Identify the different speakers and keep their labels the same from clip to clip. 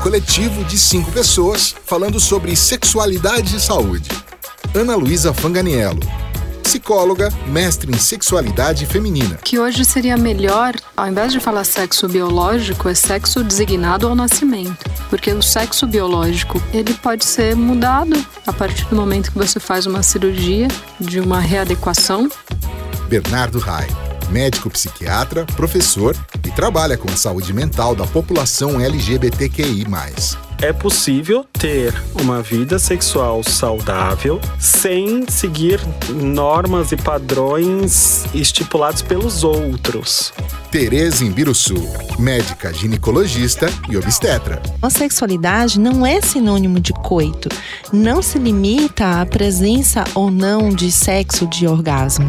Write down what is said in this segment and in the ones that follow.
Speaker 1: coletivo de cinco pessoas falando sobre sexualidade e saúde. Ana Luísa Fanganiello, psicóloga, mestre em sexualidade feminina.
Speaker 2: Que hoje seria melhor, ao invés de falar sexo biológico, é sexo designado ao nascimento. Porque o sexo biológico, ele pode ser mudado a partir do momento que você faz uma cirurgia de uma readequação.
Speaker 1: Bernardo Rai, médico psiquiatra, professor e trabalha com a saúde mental da população LGBTQI+
Speaker 3: é possível ter uma vida sexual saudável sem seguir normas e padrões estipulados pelos outros.
Speaker 1: Tereza Imbiruçu, médica ginecologista e obstetra.
Speaker 4: A sexualidade não é sinônimo de coito. Não se limita à presença ou não de sexo de orgasmo.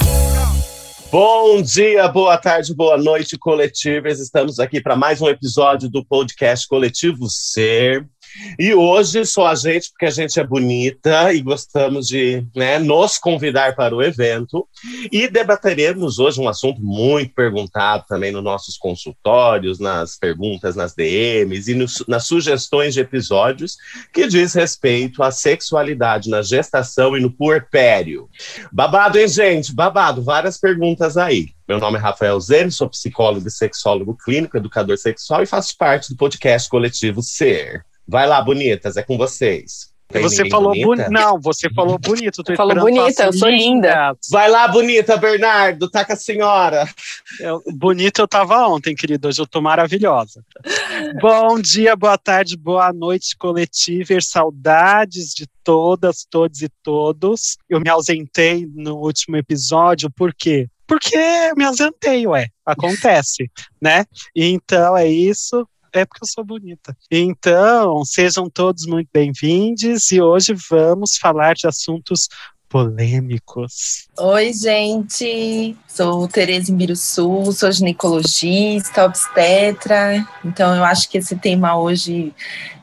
Speaker 5: Bom dia, boa tarde, boa noite, coletivas. Estamos aqui para mais um episódio do podcast Coletivo Ser. E hoje só a gente, porque a gente é bonita e gostamos de né, nos convidar para o evento. E debateremos hoje um assunto muito perguntado também nos nossos consultórios, nas perguntas, nas DMs e nos, nas sugestões de episódios, que diz respeito à sexualidade na gestação e no puerpério. Babado, hein, gente? Babado, várias perguntas aí. Meu nome é Rafael Zene, sou psicólogo e sexólogo clínico, educador sexual e faço parte do podcast coletivo Ser. Vai lá, bonitas, é com vocês.
Speaker 3: Tem você falou bonita? Não, você falou bonito.
Speaker 6: Tô falou bonita, eu sou linda.
Speaker 5: Vai lá, bonita, Bernardo, tá com a senhora.
Speaker 3: Eu, bonita eu tava ontem, querido, hoje eu tô maravilhosa. Bom dia, boa tarde, boa noite, coletiver, saudades de todas, todos e todos. Eu me ausentei no último episódio, por quê? Porque eu me ausentei, ué, acontece, né? Então é isso é porque eu sou bonita. Então, sejam todos muito bem-vindos e hoje vamos falar de assuntos polêmicos.
Speaker 7: Oi, gente. Sou Tereza Imbiruçu, sou ginecologista, obstetra. Então, eu acho que esse tema hoje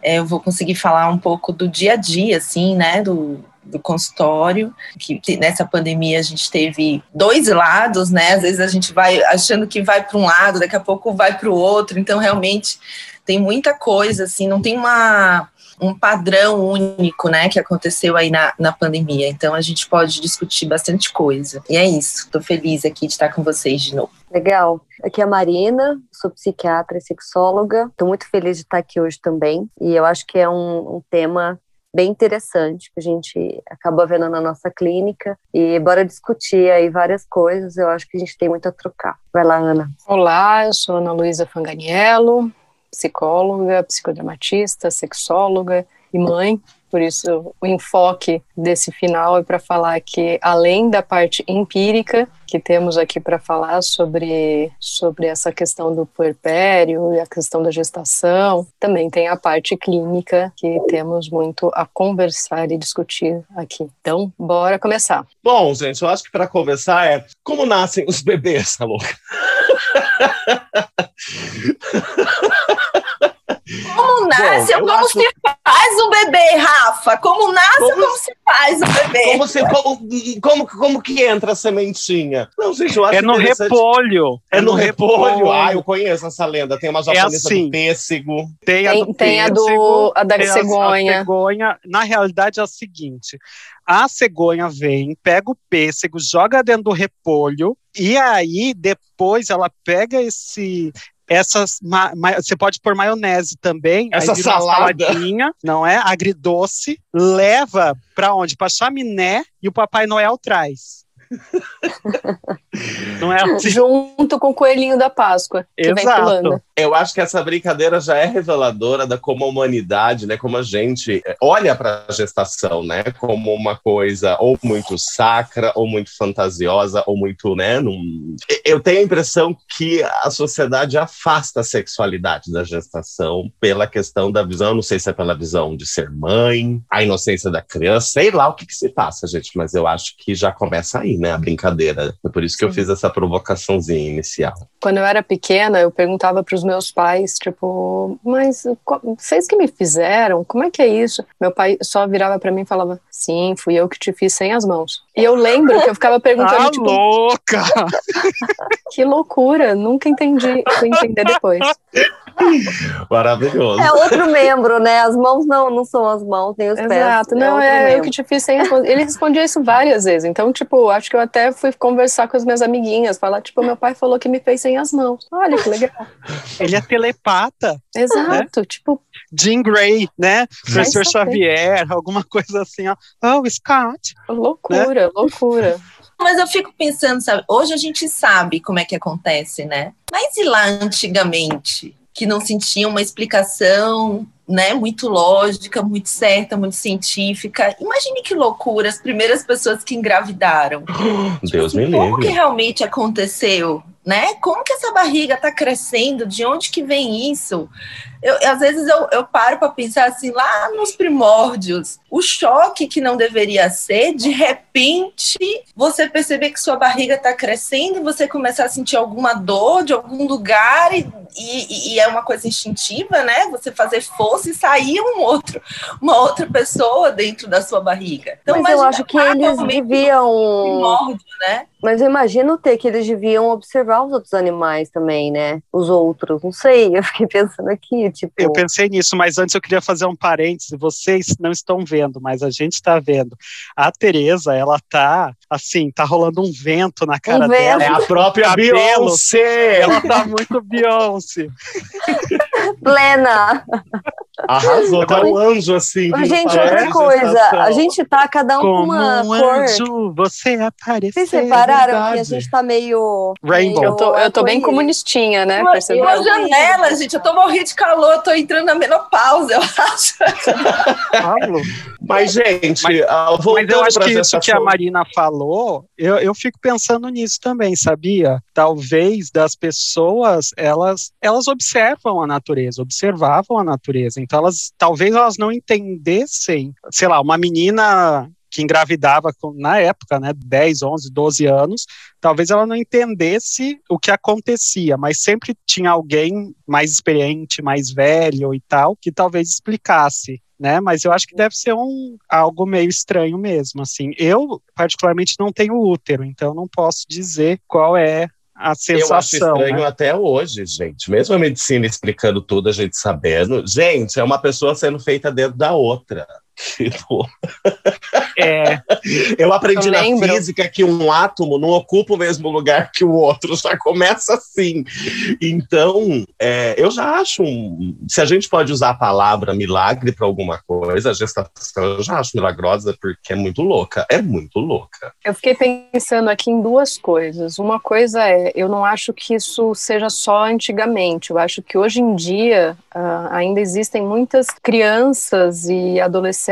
Speaker 7: é, eu vou conseguir falar um pouco do dia a dia, assim, né? Do, do consultório, que nessa pandemia a gente teve dois lados, né? Às vezes a gente vai achando que vai para um lado, daqui a pouco vai para o outro. Então, realmente tem muita coisa, assim, não tem uma um padrão único, né, que aconteceu aí na, na pandemia. Então a gente pode discutir bastante coisa. E é isso. Estou feliz aqui de estar com vocês de novo.
Speaker 6: Legal. Aqui é a Marina, sou psiquiatra e sexóloga. Estou muito feliz de estar aqui hoje também. E eu acho que é um, um tema bem interessante que a gente acabou vendo na nossa clínica e bora discutir aí várias coisas, eu acho que a gente tem muito a trocar. Vai lá, Ana.
Speaker 2: Olá, eu sou Ana Luísa Fanganiello, psicóloga, psicodramatista, sexóloga e mãe. Por isso, o enfoque desse final é para falar que, além da parte empírica que temos aqui para falar sobre, sobre essa questão do puerpério e a questão da gestação, também tem a parte clínica que temos muito a conversar e discutir aqui. Então, bora começar.
Speaker 5: Bom, gente, eu acho que para começar é como nascem os bebês, alô?
Speaker 7: Como nasce Bom, ou como acho... se faz um bebê, Rafa? Como nasce como... ou como se faz um bebê?
Speaker 5: Como, se, como, como, como que entra a sementinha?
Speaker 3: Não, gente, eu acho é no repolho.
Speaker 5: É, é no, no repolho. repolho. Ah, eu conheço essa lenda. Tem uma japonesa é assim. do pêssego.
Speaker 2: Tem a do tem, pêssego. Tem a, do, a da cegonha. A,
Speaker 3: a cegonha. Na realidade é o seguinte. A cegonha vem, pega o pêssego, joga dentro do repolho, e aí depois ela pega esse essas você pode pôr maionese também,
Speaker 5: essa salada,
Speaker 3: saladinha, não é? Agridoce, leva para onde? Para chaminé e o Papai Noel traz. Não é assim.
Speaker 2: Junto com o coelhinho da Páscoa, que vem
Speaker 3: Exato.
Speaker 2: pulando.
Speaker 5: Eu acho que essa brincadeira já é reveladora da como a humanidade, né, como a gente olha para a gestação, né, como uma coisa ou muito sacra, ou muito fantasiosa, ou muito, né, num... eu tenho a impressão que a sociedade afasta a sexualidade da gestação pela questão da visão, não sei se é pela visão de ser mãe, a inocência da criança, sei lá o que, que se passa, gente, mas eu acho que já começa aí, né, a brincadeira. É por isso que eu fiz essa provocaçãozinha inicial.
Speaker 2: Quando eu era pequena, eu perguntava para os meus pais, tipo, mas vocês que me fizeram? Como é que é isso? Meu pai só virava para mim e falava, sim, fui eu que te fiz sem as mãos. E eu lembro que eu ficava perguntando,
Speaker 3: Tá
Speaker 2: tipo,
Speaker 3: louca!
Speaker 2: que loucura, nunca entendi, fui entender depois.
Speaker 5: Maravilhoso.
Speaker 6: É outro membro, né? As mãos não, não são as mãos, nem os pés.
Speaker 2: Exato, não,
Speaker 6: outro
Speaker 2: é eu que te fiz sem. Ele respondia isso várias vezes, então, tipo, acho que eu até fui conversar com as minhas amiguinhas, falar, tipo, meu pai falou que me fez sem as mãos. Olha que legal.
Speaker 3: Ele é telepata.
Speaker 2: Exato, tipo,
Speaker 3: Jean Grey, né? Professor. Xavier, alguma coisa assim, ó. Oh, Scott.
Speaker 2: loucura, loucura.
Speaker 7: Mas eu fico pensando, sabe? Hoje a gente sabe como é que acontece, né? Mas e lá antigamente, que não se tinha uma explicação, né? Muito lógica, muito certa, muito científica. Imagine que loucura as primeiras pessoas que engravidaram.
Speaker 5: Deus me
Speaker 7: Como que
Speaker 5: livre.
Speaker 7: realmente aconteceu, né? Como que essa barriga está crescendo? De onde que vem isso? Eu, às vezes eu, eu paro para pensar assim, lá nos primórdios, o choque que não deveria ser, de repente você perceber que sua barriga está crescendo e você começar a sentir alguma dor de algum lugar e, e, e é uma coisa instintiva, né? Você fazer força e sair um outro, uma outra pessoa dentro da sua barriga. Então,
Speaker 6: Mas eu
Speaker 7: imagina
Speaker 6: acho que eles deviam.
Speaker 7: primórdio, né?
Speaker 6: Mas eu imagino ter que eles deviam observar os outros animais também, né? Os outros. Não sei, eu fiquei pensando aqui, tipo.
Speaker 3: Eu pensei nisso, mas antes eu queria fazer um parêntese. Vocês não estão vendo, mas a gente está vendo. A Tereza, ela tá assim, tá rolando um vento na cara
Speaker 6: Um
Speaker 3: dela.
Speaker 6: vento.
Speaker 5: É a própria. Beyoncé.
Speaker 3: Ela tá muito Beyoncé.
Speaker 6: Plena!
Speaker 5: Arrasou, tá um anjo assim.
Speaker 6: Gente, outra coisa, a gente tá cada um com uma
Speaker 3: um
Speaker 6: cor.
Speaker 3: anjo, você apareceu.
Speaker 6: Vocês repararam que a gente tá meio.
Speaker 3: Rainbow.
Speaker 6: meio
Speaker 2: Eu tô, eu tô bem comunistinha, né?
Speaker 7: Uma,
Speaker 2: Percebeu?
Speaker 7: uma janela, gente. Eu tô morrendo de calor, tô entrando na menopausa, eu acho.
Speaker 3: Paulo.
Speaker 5: Mas, gente,
Speaker 3: Mas-
Speaker 5: ah,
Speaker 3: Mas
Speaker 5: voltando
Speaker 3: eu acho que isso que a Marina falou, eu, eu fico pensando nisso também, sabia? Talvez das pessoas, elas, elas observam a natureza, observavam a natureza. Então, elas talvez elas não entendessem, sei lá, uma menina que engravidava com- na época, né, 10, 11, 12 anos, talvez ela não entendesse o que acontecia, mas sempre tinha alguém mais experiente, mais velho e tal, que talvez explicasse. Né, mas eu acho que deve ser um algo meio estranho mesmo, assim. Eu particularmente não tenho útero, então não posso dizer qual é a
Speaker 5: Eu acho
Speaker 3: sensação.
Speaker 5: estranho
Speaker 3: né?
Speaker 5: até hoje, gente. Mesmo a medicina explicando tudo, a gente sabendo. Gente, é uma pessoa sendo feita dentro da outra. Tipo,
Speaker 3: É,
Speaker 5: eu aprendi
Speaker 2: Eu
Speaker 5: na física que um átomo não ocupa o mesmo lugar que o outro, já começa assim. Então, é, eu já acho um. Se a gente pode usar a palavra milagre para alguma coisa, a gestação eu já acho milagrosa porque é muito louca. É muito louca.
Speaker 2: Eu fiquei pensando aqui em duas coisas. Uma coisa é, eu não acho que isso seja só antigamente. Eu acho que hoje em dia ah, ainda existem muitas crianças e adolescentes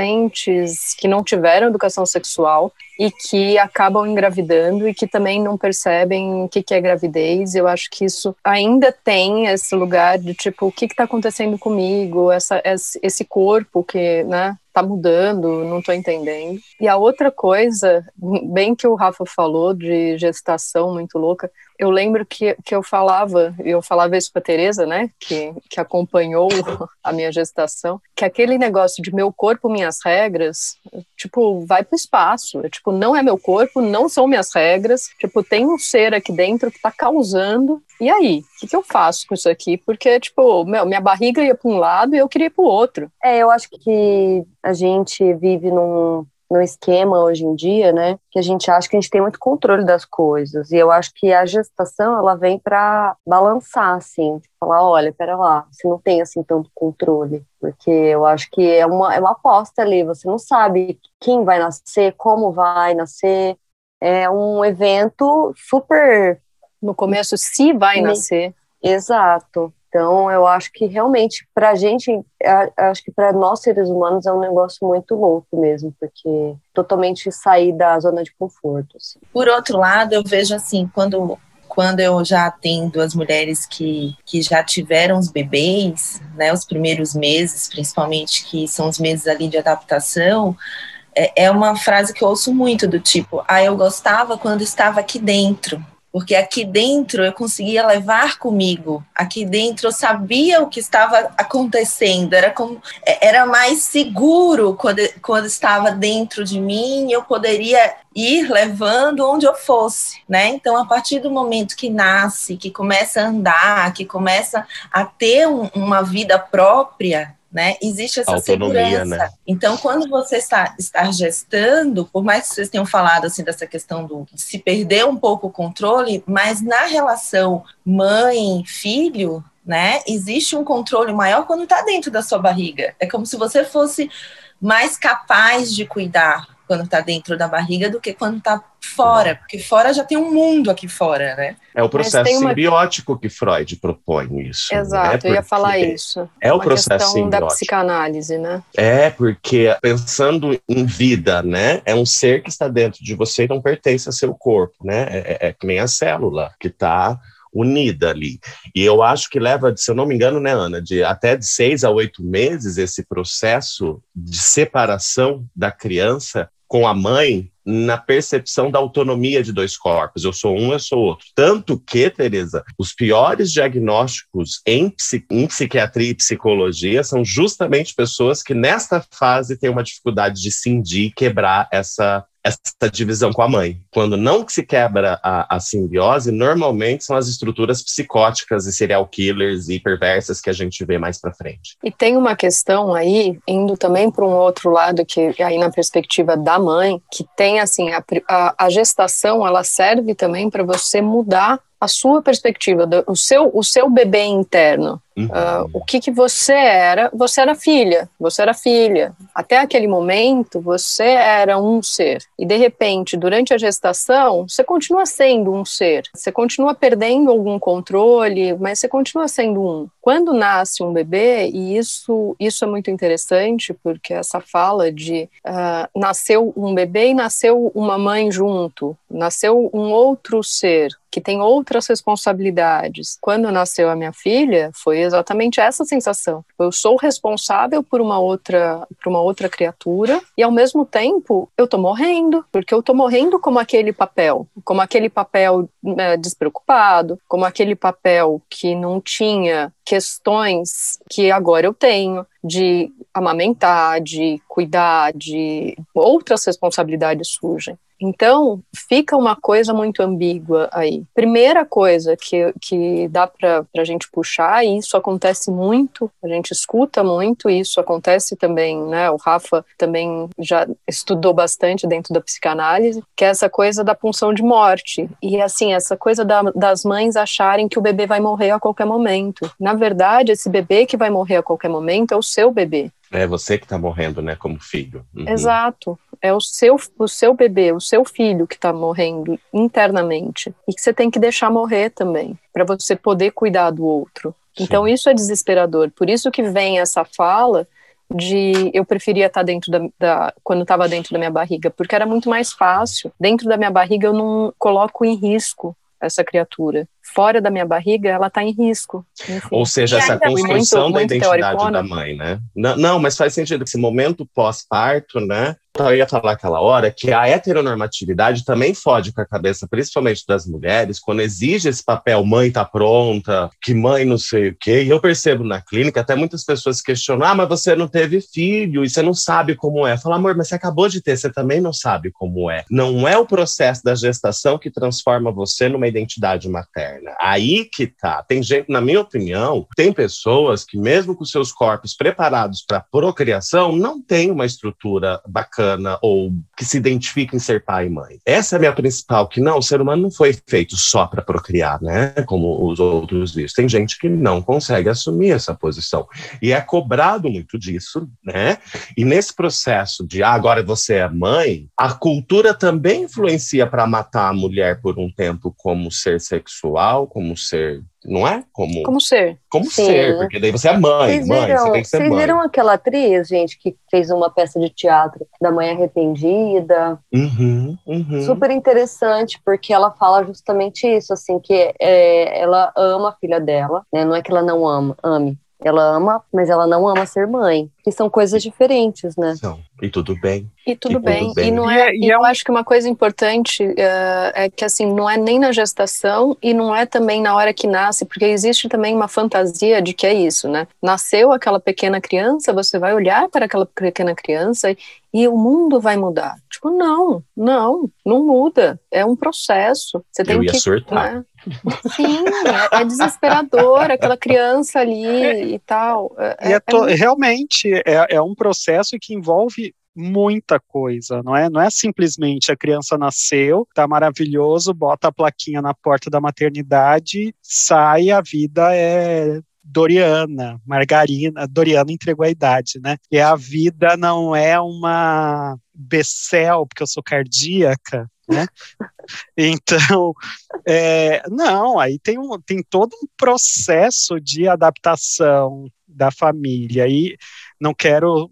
Speaker 2: que não tiveram educação sexual e que acabam engravidando e que também não percebem o que, que é gravidez. Eu acho que isso ainda tem esse lugar de tipo, o que está acontecendo comigo? Essa, esse corpo que, né? Tá mudando, não tô entendendo. E a outra coisa, bem que o Rafa falou de gestação muito louca, eu lembro que, que eu falava, e eu falava isso pra Tereza, né, que, que acompanhou a minha gestação, que aquele negócio de meu corpo, minhas regras, tipo, vai pro espaço. É, tipo, não é meu corpo, não são minhas regras. Tipo, tem um ser aqui dentro que tá causando. E aí? O que, que eu faço com isso aqui? Porque, tipo, meu, minha barriga ia pra um lado e eu queria ir pro outro.
Speaker 6: É, eu acho que a gente vive num, num esquema hoje em dia, né? Que a gente acha que a gente tem muito controle das coisas. E eu acho que a gestação, ela vem para balançar, assim. Tipo, falar, olha, pera lá, você não tem, assim, tanto controle. Porque eu acho que é uma, é uma aposta ali. Você não sabe quem vai nascer, como vai nascer. é um evento super.
Speaker 2: No começo, se vai nascer.
Speaker 6: Exato. Então, eu acho que realmente, para a gente, acho que para nós seres humanos é um negócio muito louco mesmo, porque totalmente sair da zona de conforto. Assim.
Speaker 7: Por outro lado, eu vejo assim, quando quando eu já atendo as mulheres que, que já tiveram os bebês, né, os primeiros meses, principalmente, que são os meses ali de adaptação, é, é uma frase que eu ouço muito do tipo, ah, eu gostava quando estava aqui dentro, porque aqui dentro eu conseguia levar comigo, aqui dentro eu sabia o que estava acontecendo, era como é, era mais seguro quando, quando estava dentro de mim, eu poderia ir levando onde eu fosse, né? Então, a partir do momento que nasce, que começa a andar, que começa a ter um, uma vida própria, né? Existe essa Autonomia, segurança. Né? Então, quando você está, está gestando, por mais que vocês tenham falado assim dessa questão do se perder um pouco o controle, mas na relação mãe-filho, né? Existe um controle maior quando está dentro da sua barriga. É como se você fosse mais capaz de cuidar, quando está dentro da barriga do que quando está fora, porque fora já tem um mundo aqui fora, né?
Speaker 5: É o processo uma... simbiótico que Freud propõe isso.
Speaker 2: Né? Exato, né? eu ia falar isso.
Speaker 5: É o processo simbiótico.
Speaker 2: da psicanálise, né?
Speaker 5: É, porque pensando em vida, né? É um ser que está dentro de você e não pertence a seu corpo, né? É, é, é que nem a célula que está unida ali. E eu acho que leva, se eu não me engano, né, Ana, de até de seis a oito meses esse processo de separação da criança com a mãe na percepção da autonomia de dois corpos. Eu sou um, eu sou outro. Tanto que, Tereza, os piores diagnósticos em, em psiquiatria e psicologia são justamente pessoas que nesta fase têm uma dificuldade de cindir, quebrar essa essa divisão com a mãe. Quando não se quebra a, a, simbiose, normalmente são as estruturas psicóticas e serial killers e perversas que a gente vê mais para frente.
Speaker 2: E tem uma questão aí, indo também para um outro lado, que aí na perspectiva da mãe, que tem assim, a, a, a gestação, ela serve também para você mudar a sua perspectiva, do, o, seu, o seu bebê interno. Uhum. Uh, o que, que você era? Você era filha, você era filha. Até aquele momento, você era um ser. E de repente, durante a gestação, você continua sendo um ser. Você continua perdendo algum controle, mas você continua sendo um. Quando nasce um bebê, e isso, isso é muito interessante, porque essa fala de uh, nasceu um bebê e nasceu uma mãe junto, nasceu um outro ser que tem outras responsabilidades. Quando nasceu a minha filha, foi exatamente essa sensação. Eu sou responsável por uma outra, por uma outra criatura e ao mesmo tempo eu tô morrendo, porque eu tô morrendo como aquele papel, como aquele papel né, despreocupado, como aquele papel que não tinha questões que agora eu tenho de amamentar, de cuidar, de outras responsabilidades surgem. Então, fica uma coisa muito ambígua aí. Primeira coisa que, que dá para a gente puxar, e isso acontece muito, a gente escuta muito, e isso acontece também, né? O Rafa também já estudou bastante dentro da psicanálise, que é essa coisa da punção de morte. E assim, essa coisa da, das mães acharem que o bebê vai morrer a qualquer momento. Na verdade, esse bebê que vai morrer a qualquer momento é o seu bebê.
Speaker 5: É você que está morrendo, né, como filho.
Speaker 2: Uhum. Exato. É o seu, o seu bebê, o seu filho que está morrendo internamente. E que você tem que deixar morrer também, para você poder cuidar do outro. Sim. Então isso é desesperador. Por isso que vem essa fala de eu preferia estar tá dentro da, da quando estava dentro da minha barriga, porque era muito mais fácil. Dentro da minha barriga eu não coloco em risco essa criatura. Fora da minha barriga, ela está em risco.
Speaker 5: Enfim. Ou seja, essa construção muito, da muito identidade da mãe, né? Não, não, mas faz sentido que esse momento pós-parto, né? eu ia falar aquela hora que a heteronormatividade também fode com a cabeça, principalmente das mulheres, quando exige esse papel, mãe tá pronta, que mãe não sei o quê. E eu percebo na clínica até muitas pessoas questionam: ah, mas você não teve filho e você não sabe como é. Fala, amor, mas você acabou de ter, você também não sabe como é. Não é o processo da gestação que transforma você numa identidade materna Aí que tá. Tem gente, na minha opinião, tem pessoas que, mesmo com seus corpos preparados para procriação, não tem uma estrutura bacana ou que se identifica em ser pai e mãe. Essa é a minha principal, que não, o ser humano não foi feito só para procriar, né? Como os outros vivos. Tem gente que não consegue assumir essa posição. E é cobrado muito disso, né? E nesse processo de ah, agora você é mãe, a cultura também influencia para matar a mulher por um tempo como ser sexual, como ser não é? Como,
Speaker 2: como ser.
Speaker 5: Como Sim. ser, porque daí você é mãe,
Speaker 6: vocês
Speaker 5: mãe,
Speaker 6: viram,
Speaker 5: você tem que ser
Speaker 6: vocês
Speaker 5: mãe.
Speaker 6: viram aquela atriz, gente, que fez uma peça de teatro da Mãe Arrependida?
Speaker 5: Uhum, uhum.
Speaker 6: Super interessante, porque ela fala justamente isso, assim, que é, ela ama a filha dela, né? Não é que ela não ama, ame, ela ama, mas ela não ama ser mãe. Que são coisas diferentes, né?
Speaker 5: São. E tudo bem.
Speaker 2: E tudo,
Speaker 5: E
Speaker 2: bem.
Speaker 5: tudo bem.
Speaker 2: E não é,
Speaker 3: E é-
Speaker 2: e
Speaker 3: e é
Speaker 2: eu
Speaker 3: um-
Speaker 2: acho que uma coisa importante eh, é que assim não é nem na gestação e não é também na hora que nasce, porque existe também uma fantasia de que é isso, né? Nasceu aquela pequena criança, você vai olhar para aquela pequena criança e, e o mundo vai mudar. Tipo, não, não, não muda. É um processo. Você tem
Speaker 5: Eu ia
Speaker 2: que,
Speaker 5: surtar.
Speaker 2: né? Sim, é, é desesperador aquela criança ali e tal. É,
Speaker 3: E é
Speaker 2: é
Speaker 3: to-
Speaker 2: muito-
Speaker 3: realmente é, é um processo que envolve muita coisa, não é? Não é simplesmente a criança nasceu, tá maravilhoso, bota a plaquinha na porta da maternidade, sai, a vida é Doriana, Margarina, Doriana entregou a idade, né? E a vida não é uma Becel, porque eu sou cardíaca, né? Então, é, não, aí tem, um, tem todo um processo de adaptação da família. E não quero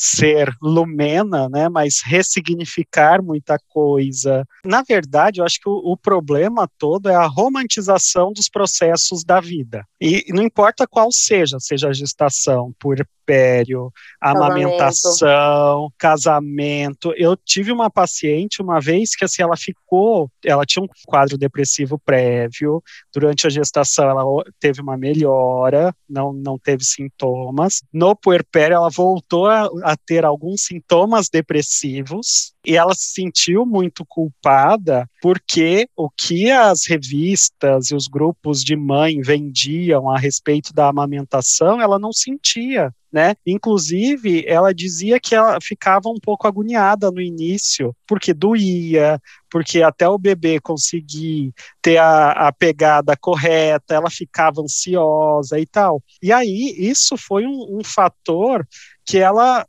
Speaker 3: ser lumena, né, mas ressignificar muita coisa. Na verdade, eu acho que o, o problema todo é a romantização dos processos da vida. E não importa qual seja, seja a gestação, puerpério, amamentação, casamento. Eu tive uma paciente uma vez que assim ela ficou, ela tinha um quadro depressivo prévio, durante a gestação ela teve uma melhora, não, não teve sintomas. No puerpério ela voltou a, a ter alguns sintomas depressivos e ela se sentiu muito culpada porque o que as revistas e os grupos de mãe vendiam a respeito da amamentação, ela não sentia. Né? Inclusive, ela dizia que ela ficava um pouco agoniada no início, porque doía, porque até o bebê conseguir ter a, a pegada correta, ela ficava ansiosa e tal. E aí, isso foi um, um fator que ela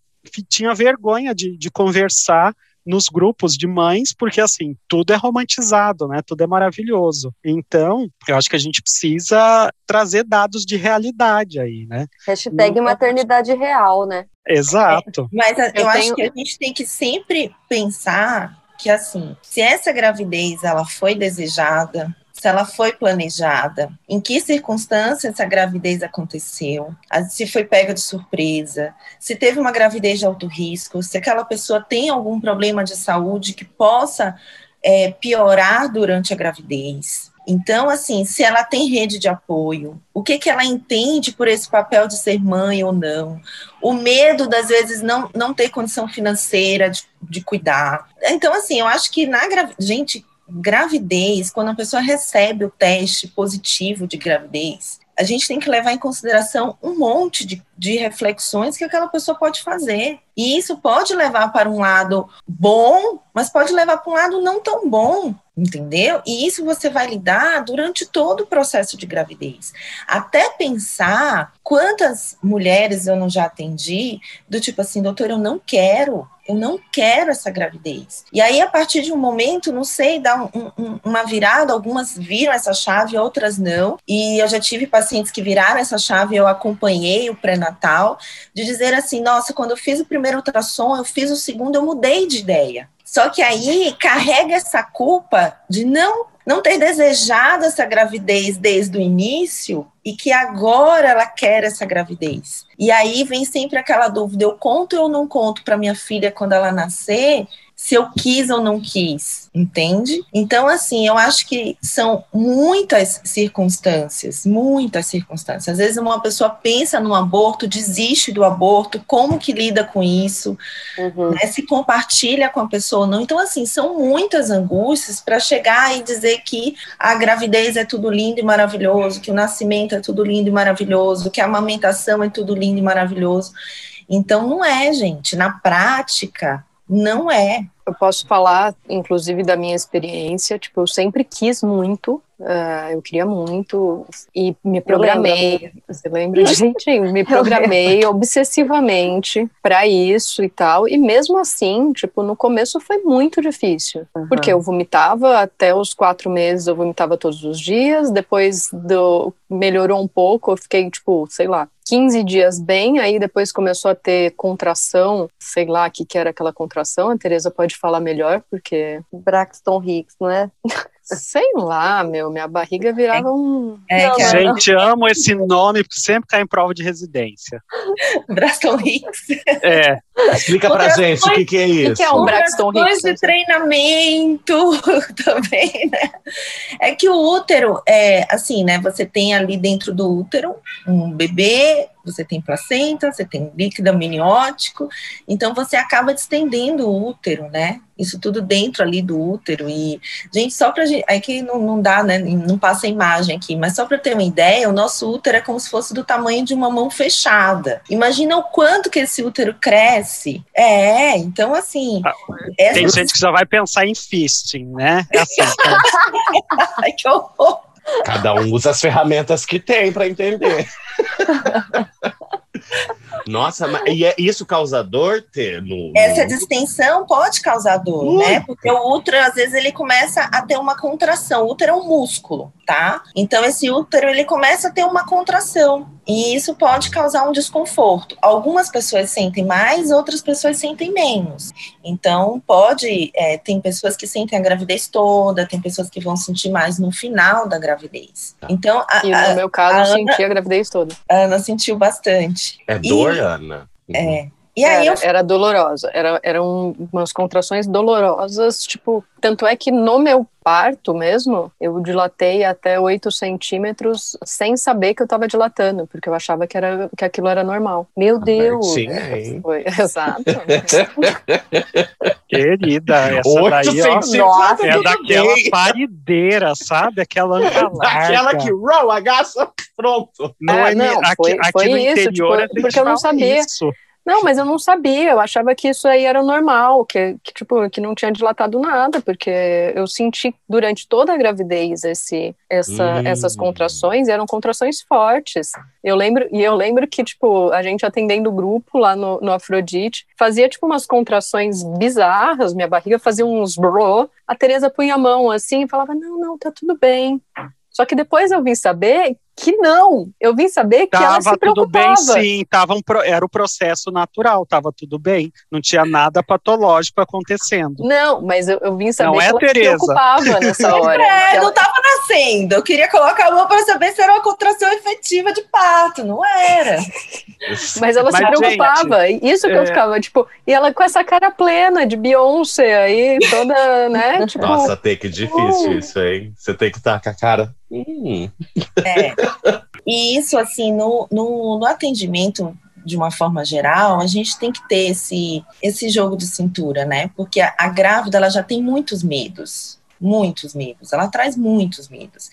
Speaker 3: tinha vergonha de, de conversar nos grupos de mães, porque assim, tudo é romantizado, né? Tudo é maravilhoso. Então, eu acho que a gente precisa trazer dados de realidade aí, né?
Speaker 6: Hashtag
Speaker 3: Não-
Speaker 6: maternidade real, né?
Speaker 3: Exato.
Speaker 7: Mas a- eu,
Speaker 2: Eu
Speaker 7: acho
Speaker 2: tenho-
Speaker 7: que a gente tem que sempre pensar que, assim, se essa gravidez ela foi desejada, se ela foi planejada, em que circunstâncias essa gravidez aconteceu, se foi pega de surpresa, se teve uma gravidez de alto risco, se aquela pessoa tem algum problema de saúde que possa é, piorar durante a gravidez. Então, assim, se ela tem rede de apoio, o que, que ela entende por esse papel de ser mãe ou não, o medo das vezes não, não ter condição financeira de, de cuidar. Então, assim, eu acho que na gravidez, gente, gravidez, quando a pessoa recebe o teste positivo de gravidez, a gente tem que levar em consideração um monte de, de reflexões que aquela pessoa pode fazer. E isso pode levar para um lado bom, mas pode levar para um lado não tão bom, entendeu? E isso você vai lidar durante todo o processo de gravidez. Até pensar quantas mulheres eu não já atendi, do tipo assim, doutor, eu não quero, eu não quero essa gravidez. E aí, a partir de um momento, não sei, dá um- um- uma virada, algumas viram essa chave, outras não. E eu já tive pacientes que viraram essa chave, eu acompanhei o pré-natal, de dizer assim, nossa, quando eu fiz o primeiro ultrassom, eu fiz o segundo, eu mudei de ideia. Só que aí carrega essa culpa de não não ter desejado essa gravidez desde o início e que agora ela quer essa gravidez. E aí vem sempre aquela dúvida: eu conto ou não conto para minha filha quando ela nascer? Se eu quis ou não quis, entende? Então, assim, eu acho que são muitas circunstâncias, muitas circunstâncias. Às vezes uma pessoa pensa no aborto, desiste do aborto, como que lida com isso, uhum. né? se compartilha com a pessoa ou não. Então, assim, são muitas angústias para chegar e dizer que a gravidez é tudo lindo e maravilhoso, que o nascimento é tudo lindo e maravilhoso, que a amamentação é tudo lindo e maravilhoso. Então, não é, gente. Na prática, não é.
Speaker 2: Eu posso falar, inclusive, da minha experiência. Tipo, eu sempre quis muito, uh, eu queria muito, e me programei. Você lembra gente? Me programei obsessivamente para isso e tal. E mesmo assim, tipo, no começo foi muito difícil. Uhum. Porque eu vomitava até os quatro meses, eu vomitava todos os dias. Depois do, melhorou um pouco, eu fiquei, tipo, sei lá, 15 dias bem, aí depois começou a ter contração, sei lá o que, que era aquela contração, a Tereza pode falar melhor, porque...
Speaker 6: Braxton Hicks, não é?
Speaker 2: Sei lá, meu, minha barriga virava é, um.
Speaker 3: É, não, Gente, amo esse nome, porque sempre cai em prova de residência.
Speaker 7: Braxton Hicks.
Speaker 3: É.
Speaker 5: Explica pra gente o que, que é isso. O
Speaker 2: que é um Braxton Hicks?
Speaker 7: de treinamento também, né? É que o útero, é assim, né? Você tem ali dentro do útero um bebê, você tem placenta, você tem líquido amniótico, então você acaba distendendo o útero, né? Isso tudo dentro ali do útero. E, gente, só pra gente. Aí que não, não dá, né? Não passa a imagem aqui, mas só para ter uma ideia, o nosso útero é como se fosse do tamanho de uma mão fechada. Imagina o quanto que esse útero cresce. É, então assim. Ah,
Speaker 3: tem gente que só vai pensar em fisting, né? É assim.
Speaker 7: Ai, que horror!
Speaker 5: Cada um usa as ferramentas que tem para entender. Nossa, mas, e é isso causa dor ter no,
Speaker 7: Essa distensão pode causar dor, né? Porque o útero, às vezes, ele começa a ter uma contração. O útero é um músculo, tá? Então, esse útero, ele começa a ter uma contração. E isso pode causar um desconforto. Algumas pessoas sentem mais, outras pessoas sentem menos. Então, pode. É, tem pessoas que sentem a gravidez toda, tem pessoas que vão sentir mais no final da gravidez.
Speaker 2: Tá. Então, a, e no meu caso, eu senti a gravidez toda.
Speaker 7: A Ana sentiu bastante.
Speaker 5: É dor, e, Ana?
Speaker 7: É.
Speaker 2: E aí era, eu... era dolorosa, era, eram umas contrações dolorosas, tipo, tanto é que no meu parto mesmo, eu dilatei até 8 centímetros sem saber que eu estava dilatando, porque eu achava que, era, que aquilo era normal. Meu Deus!
Speaker 5: Sim, é,
Speaker 2: foi, exato.
Speaker 3: Querida, essa daí ó, é daquela parideira, sabe? Aquela
Speaker 5: Aquela que roll, agaça, pronto.
Speaker 2: Não é, é não, aqui, foi, aqui foi no isso, interior tipo, porque eu não sabia. Isso. Não, mas eu não sabia, eu achava que isso aí era normal, que, que, tipo, que não tinha dilatado nada, porque eu senti durante toda a gravidez esse, essa, hum. essas contrações, e eram contrações fortes. Eu lembro, e eu lembro que, tipo, a gente atendendo o grupo lá no, no Afrodite, fazia, tipo, umas contrações bizarras, minha barriga fazia uns brô, a Tereza punha a mão assim e falava, não, não, tá tudo bem. Só que depois eu vim saber que não. Eu vim saber que tava ela se preocupava.
Speaker 3: tudo bem, sim. Tava um, era o processo natural, tava tudo bem. Não tinha nada patológico acontecendo.
Speaker 2: Não, mas eu, eu vim saber não que é, ela Tereza. se preocupava nessa hora.
Speaker 7: É,
Speaker 2: ela...
Speaker 7: não tava nascendo. Eu queria colocar a mão para saber se era uma contração efetiva de parto. Não era.
Speaker 2: mas ela mas, se preocupava. Gente, Isso que é... eu ficava, tipo, e ela com essa cara plena de Beyoncé aí, toda, né?
Speaker 5: Tipo, Nossa, tem que difícil uh. isso, hein? Você tem que estar com a cara
Speaker 7: Hum. É. E isso, assim, no, no, no atendimento de uma forma geral, a gente tem que ter esse, esse jogo de cintura, né? Porque a, a grávida ela já tem muitos medos muitos medos, ela traz muitos medos.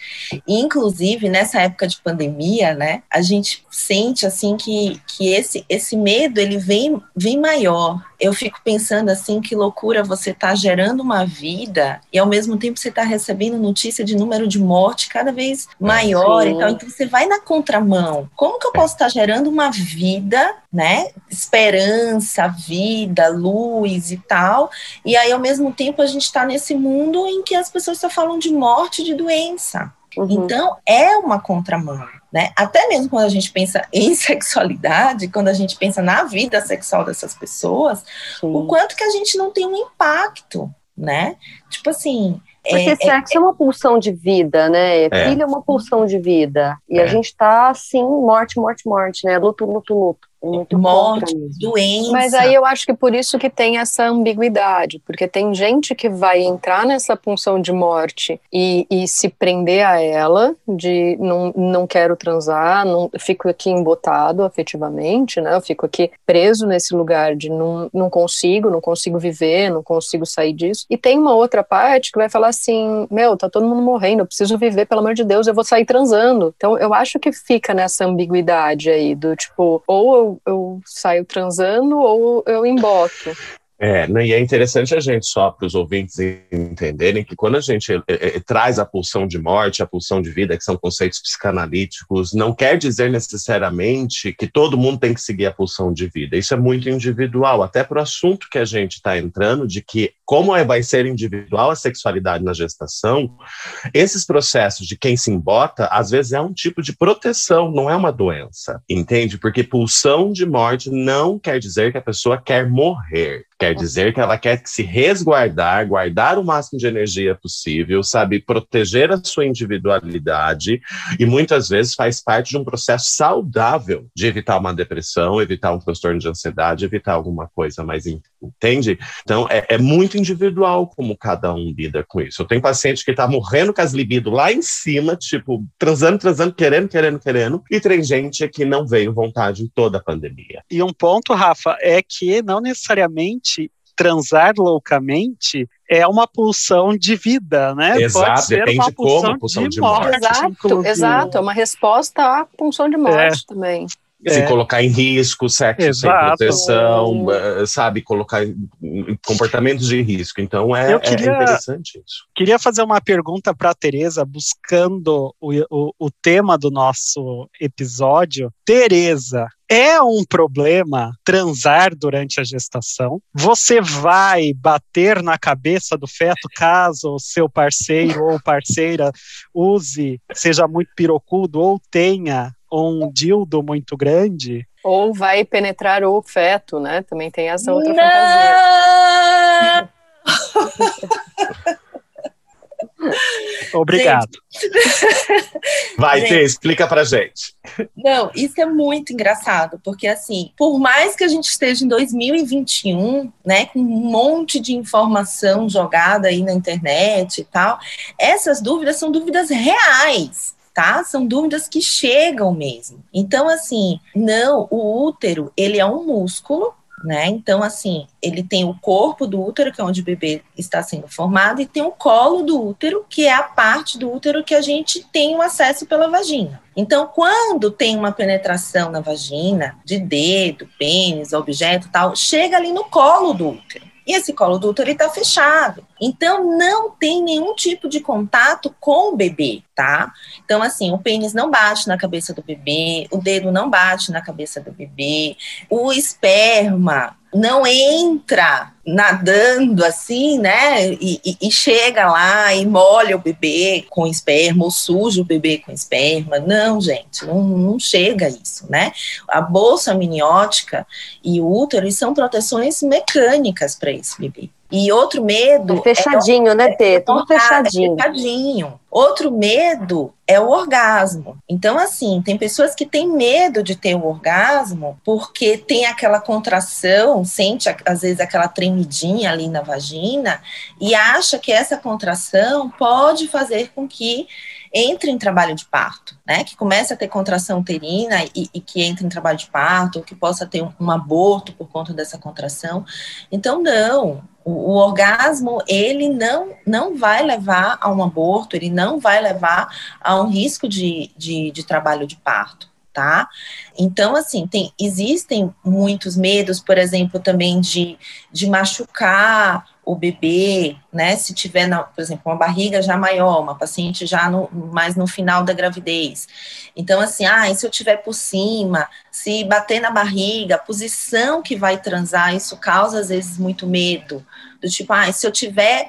Speaker 7: E, inclusive, nessa época de pandemia, né, a gente sente, assim, que, que esse, esse medo, ele vem, vem maior. Eu fico pensando, assim, que loucura você tá gerando uma vida e, ao mesmo tempo, você tá recebendo notícia de número de morte cada vez maior e tal. Então, você vai na contramão. Como que eu posso estar tá gerando uma vida, né, esperança, vida, luz e tal, e aí, ao mesmo tempo, a gente está nesse mundo em que as pessoas só falam de morte, de doença. Uhum. Então, é uma contramão. Né? Até mesmo quando a gente pensa em sexualidade, quando a gente pensa na vida sexual dessas pessoas, Sim. o quanto que a gente não tem um impacto, né? Tipo assim.
Speaker 6: Porque é, sexo é, é uma pulsão de vida, né? É. Filho é uma pulsão de vida. E a é. gente tá assim, morte, morte, morte, né? Luto, luto, luto. Muito
Speaker 7: morte, doença.
Speaker 2: Mas aí eu acho que por isso que tem essa ambiguidade, porque tem gente que vai entrar nessa punção de morte e, e se prender a ela, de não, não quero transar, não fico aqui embotado afetivamente, né? Eu fico aqui preso nesse lugar de não, não consigo, não consigo viver, não consigo sair disso. E tem uma outra parte que vai falar assim: meu, tá todo mundo morrendo, eu preciso viver, pelo amor de Deus, eu vou sair transando. Então eu acho que fica nessa ambiguidade aí, do tipo, ou eu, eu saio transando ou eu emboto.
Speaker 5: É, né, e é interessante a gente, só para os ouvintes entenderem, que quando a gente é, é, traz a pulsão de morte, a pulsão de vida, que são conceitos psicanalíticos, não quer dizer necessariamente que todo mundo tem que seguir a pulsão de vida. Isso é muito individual, até para o assunto que a gente está entrando, de que, como é, vai ser individual a sexualidade na gestação, esses processos de quem se embota, às vezes é um tipo de proteção, não é uma doença, entende? Porque pulsão de morte não quer dizer que a pessoa quer morrer. Quer dizer que ela quer se resguardar, guardar o máximo de energia possível, sabe, proteger a sua individualidade e muitas vezes faz parte de um processo saudável de evitar uma depressão, evitar um transtorno de ansiedade, evitar alguma coisa mais, entende? Então é, é muito individual como cada um lida com isso. Eu tenho paciente que está morrendo com as libido lá em cima, tipo, transando, transando, querendo, querendo, querendo, e tem gente que não veio vontade em toda a pandemia.
Speaker 3: E um ponto, Rafa, é que não necessariamente transar loucamente é uma pulsão de vida, né?
Speaker 5: Exato,
Speaker 3: Pode ser
Speaker 5: depende
Speaker 3: uma
Speaker 5: de como
Speaker 3: pulsão
Speaker 5: a pulsão
Speaker 3: de,
Speaker 5: de
Speaker 3: morte.
Speaker 5: morte.
Speaker 2: Exato,
Speaker 3: inclusive.
Speaker 2: exato. É uma resposta à punção de morte também.
Speaker 5: Se
Speaker 3: É.
Speaker 5: colocar em risco, sexo sem
Speaker 3: Exato.
Speaker 5: proteção, eh, sabe, colocar comportamentos de risco. Então é,
Speaker 3: Eu
Speaker 5: é
Speaker 3: queria-
Speaker 5: interessante isso.
Speaker 3: Queria fazer uma pergunta para a Tereza, buscando o, o, o tema do nosso episódio. Tereza, é um problema transar durante a gestação? Você vai bater na cabeça do feto caso o seu parceiro ou parceira use, seja muito pirocudo ou tenha um dildo muito grande?
Speaker 2: Ou vai penetrar o feto, né? Também tem essa outra fantasia.
Speaker 7: Não!
Speaker 3: Obrigado.
Speaker 5: Vai,
Speaker 7: Gente.
Speaker 5: Tê, explica pra gente.
Speaker 7: Não, isso é muito engraçado, porque assim, por mais que a gente esteja em 2021, né, com um monte de informação jogada aí na internet e tal, essas dúvidas são dúvidas reais. Tá? São dúvidas que chegam mesmo. Então, assim, não, o útero, ele é um músculo, né? Então, assim, ele tem o corpo do útero, que é onde o bebê está sendo formado, e tem o colo do útero, que é a parte do útero que a gente tem o acesso pela vagina. Então, quando tem uma penetração na vagina, de dedo, pênis, objeto tal, chega ali no colo do útero. E esse colo do útero está fechado. Então, não tem nenhum tipo de contato com o bebê, tá? Então, assim, o pênis não bate na cabeça do bebê, o dedo não bate na cabeça do bebê, o esperma não entra nadando assim, né? E, e- e chega lá e molha o bebê com esperma, ou suja o bebê com esperma. Não, gente, não, não chega isso, né? A bolsa amniótica e o útero são proteções mecânicas para esse bebê. E outro medo.
Speaker 6: É fechadinho, né, Tê? Tudo
Speaker 7: é
Speaker 6: fechadinho.
Speaker 7: fechadinho. Outro medo é o orgasmo. Então, assim, tem pessoas que têm medo de ter o orgasmo porque tem aquela contração, sente às vezes aquela tremidinha ali na vagina e acha que essa contração pode fazer com que entre em trabalho de parto, né? Que comece a ter contração uterina e, e que entre em trabalho de parto, ou que possa ter um, um aborto por conta dessa contração. Então, não. O, o orgasmo, ele não, não vai levar a um aborto, ele não vai levar a um risco de, de, de trabalho de parto, tá? Então, assim, tem, existem muitos medos, por exemplo, também de, de machucar o bebê, né? Se tiver, na, por exemplo, uma barriga já maior, uma paciente já no, mais no final da gravidez. Então, assim, ah, se eu tiver por cima, se bater na barriga, a posição que vai transar, isso causa às vezes muito medo. Do tipo, ah, se eu tiver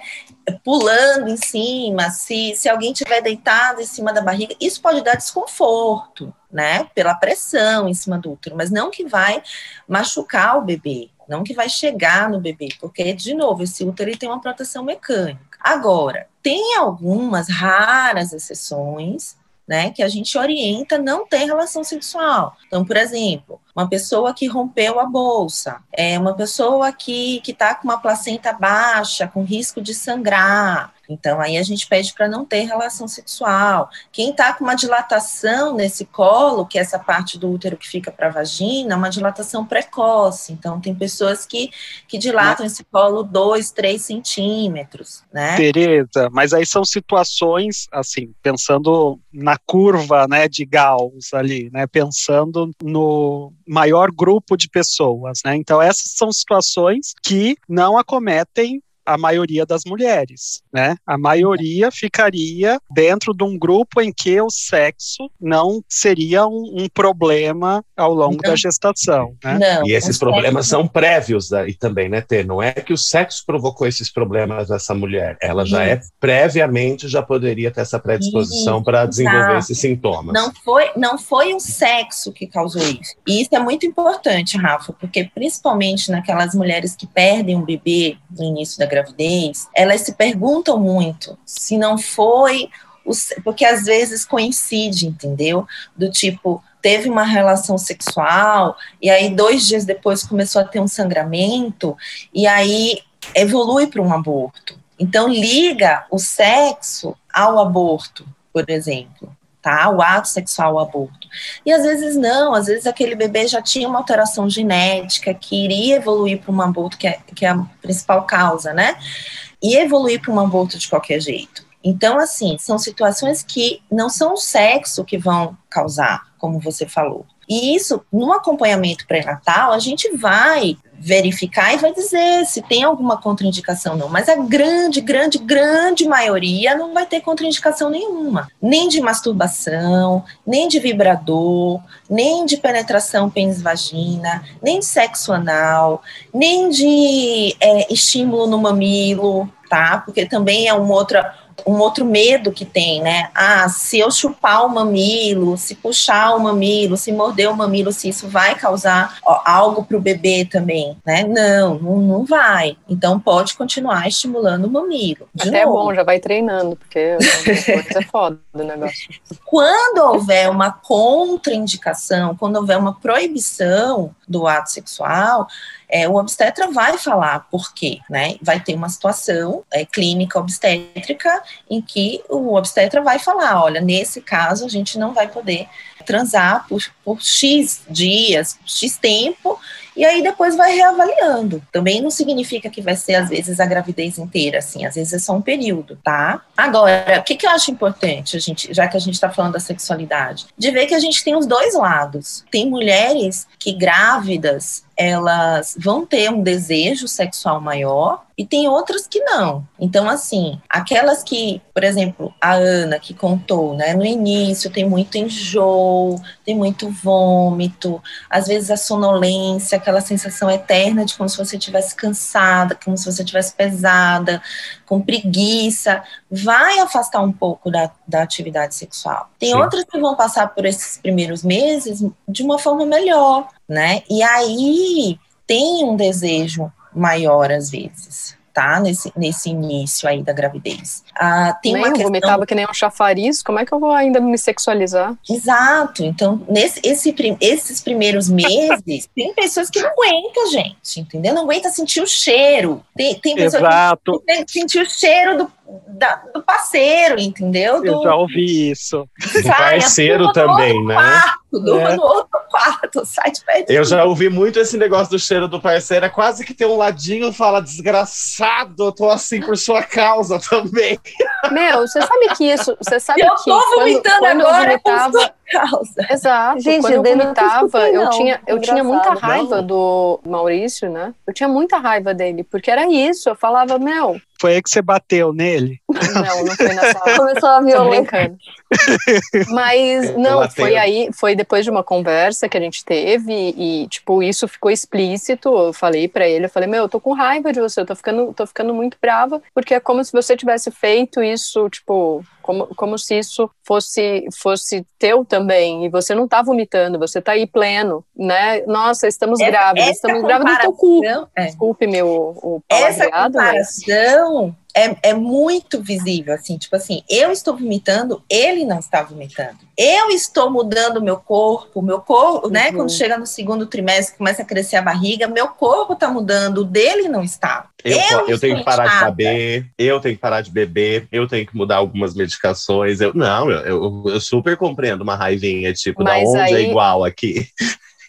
Speaker 7: pulando em cima, se, se alguém tiver deitado em cima da barriga, isso pode dar desconforto, né? Pela pressão em cima do útero, mas não que vai machucar o bebê, não que vai chegar no bebê, porque, de novo, esse útero ele tem uma proteção mecânica. Agora, tem algumas raras exceções, né, que a gente orienta não ter relação sexual. Então, por exemplo, uma pessoa que rompeu a bolsa, é uma pessoa que está com uma placenta baixa, com risco de sangrar, então, aí a gente pede para não ter relação sexual. Quem está com uma dilatação nesse colo, que é essa parte do útero que fica para a vagina, uma dilatação precoce. Então, tem pessoas que, que dilatam mas... esse colo 2, 3 centímetros, né?
Speaker 3: Tereza, mas aí são situações, assim, pensando na curva, né, de Gauss ali, né, pensando no maior grupo de pessoas, né? Então, essas são situações que não acometem a maioria das mulheres, né? A maioria ficaria dentro de um grupo em que o sexo não seria um, um problema ao longo não. da gestação, né?
Speaker 5: Não, e esses problemas sexo... são prévios daí também, né, Tê? Não é que o sexo provocou esses problemas dessa mulher, ela já é previamente já poderia ter essa predisposição para desenvolver esses sintomas.
Speaker 7: Não foi, não foi o sexo que causou isso. E isso é muito importante, Rafa, porque principalmente naquelas mulheres que perdem um bebê no início da gravidez gravidez, elas se perguntam muito se não foi porque às vezes coincide, entendeu? Do tipo, teve uma relação sexual e aí dois dias depois começou a ter um sangramento e aí evolui para um aborto. Então liga o sexo ao aborto, por exemplo O ato sexual, o aborto. E às vezes não, às vezes aquele bebê já tinha uma alteração genética que iria evoluir para um aborto, que é, que é a principal causa, né? E evoluir para um aborto de qualquer jeito. Então, assim, são situações que não são o sexo que vão causar, como você falou. E isso, no acompanhamento pré-natal, a gente vai verificar e vai dizer se tem alguma contraindicação não, mas a grande, grande, grande maioria não vai ter contraindicação nenhuma, nem de masturbação, nem de vibrador, nem de penetração pênis-vagina, nem de sexo anal, nem de é, estímulo no mamilo, tá? Porque também é uma outra um outro medo que tem, né? Ah, se eu chupar o mamilo, se puxar o mamilo, se morder o mamilo, se isso vai causar algo para o bebê também, né? Não, não, não, vai. Então pode continuar estimulando o mamilo.
Speaker 2: De Até novo. é bom, já vai treinando, porque é foda o negócio.
Speaker 7: Quando houver uma contraindicação, quando houver uma proibição do ato sexual, é, o obstetra vai falar por quê, né? Vai ter uma situação é, clínica obstétrica em que o obstetra vai falar, olha, nesse caso a gente não vai poder transar por, por X dias, X tempo, e aí depois vai reavaliando. Também não significa que vai ser, às vezes, a gravidez inteira, assim, às vezes é só um período, tá? Agora, o que, que eu acho importante, a gente, já que a gente está falando da sexualidade? De ver que a gente tem os dois lados. Tem mulheres que grávidas elas vão ter um desejo sexual maior e tem outras que não. Então, assim, aquelas que, por exemplo, a Ana que contou, né, no início tem muito enjoo, tem muito vômito, às vezes a sonolência, aquela sensação eterna de como se você estivesse cansada, como se você estivesse pesada, com preguiça, vai afastar um pouco da, da atividade sexual. Tem Sim. outras que vão passar por esses primeiros meses de uma forma melhor, né? E aí tem um desejo maior às vezes tá? Nesse, nesse início aí da gravidez.
Speaker 2: Ah, tem nem uma questão... vomitava que nem um chafariz, como é que eu vou ainda me sexualizar?
Speaker 7: Exato, então nesse, esse, esses primeiros meses, tem pessoas que não aguentam, gente, entendeu? Não aguenta sentir o cheiro. Tem, tem pessoas
Speaker 3: Exato.
Speaker 7: que não sentir o cheiro do, da, do parceiro, entendeu? Do,
Speaker 3: eu já ouvi isso.
Speaker 5: Do parceiro também, né?
Speaker 7: Quarto, durma é. no outro quarto, sai de perto.
Speaker 5: Eu já ouvi muito esse negócio do cheiro do parceiro, é quase que tem um ladinho fala, desgraçado, eu tô assim por sua causa também.
Speaker 2: Meu, você sabe que isso, você sabe
Speaker 7: eu
Speaker 2: que...
Speaker 7: Eu tô vomitando
Speaker 2: quando,
Speaker 7: quando agora eu vomitava,
Speaker 2: causa. Exato. Gente, quando eu vomitava, eu tinha, eu tinha muita raiva não. do Maurício, né? Eu tinha muita raiva dele, porque era isso. Eu falava, meu.
Speaker 3: Foi aí que você bateu nele?
Speaker 2: Não, não foi nessa hora.
Speaker 6: Começou a violência.
Speaker 2: Mas não, foi aí, foi depois de uma conversa que a gente teve e, tipo, isso ficou explícito. Eu falei para ele, eu falei, meu, eu tô com raiva de você, eu tô ficando, tô ficando muito brava, porque é como se você tivesse feito isso, tipo, como, como se isso fosse, fosse teu também, e você não tá vomitando, você tá aí pleno, né? Nossa, estamos
Speaker 7: essa,
Speaker 2: grávidas,
Speaker 7: essa
Speaker 2: estamos grávidas do teu cu.
Speaker 7: É.
Speaker 2: Desculpe meu o
Speaker 7: Essa comparação é, é muito visível, assim, tipo assim, eu estou vomitando, ele não está vomitando. Eu estou mudando o meu corpo, meu corpo, né? Uhum. Quando chega no segundo trimestre, começa a crescer a barriga, meu corpo está mudando, o dele não está.
Speaker 5: Eu, eu, eu tenho que parar de beber, eu tenho que parar de beber, eu tenho que mudar algumas medicações. Eu, não, eu, eu, eu super compreendo uma raivinha, tipo, Mas da onde é aí... é igual aqui.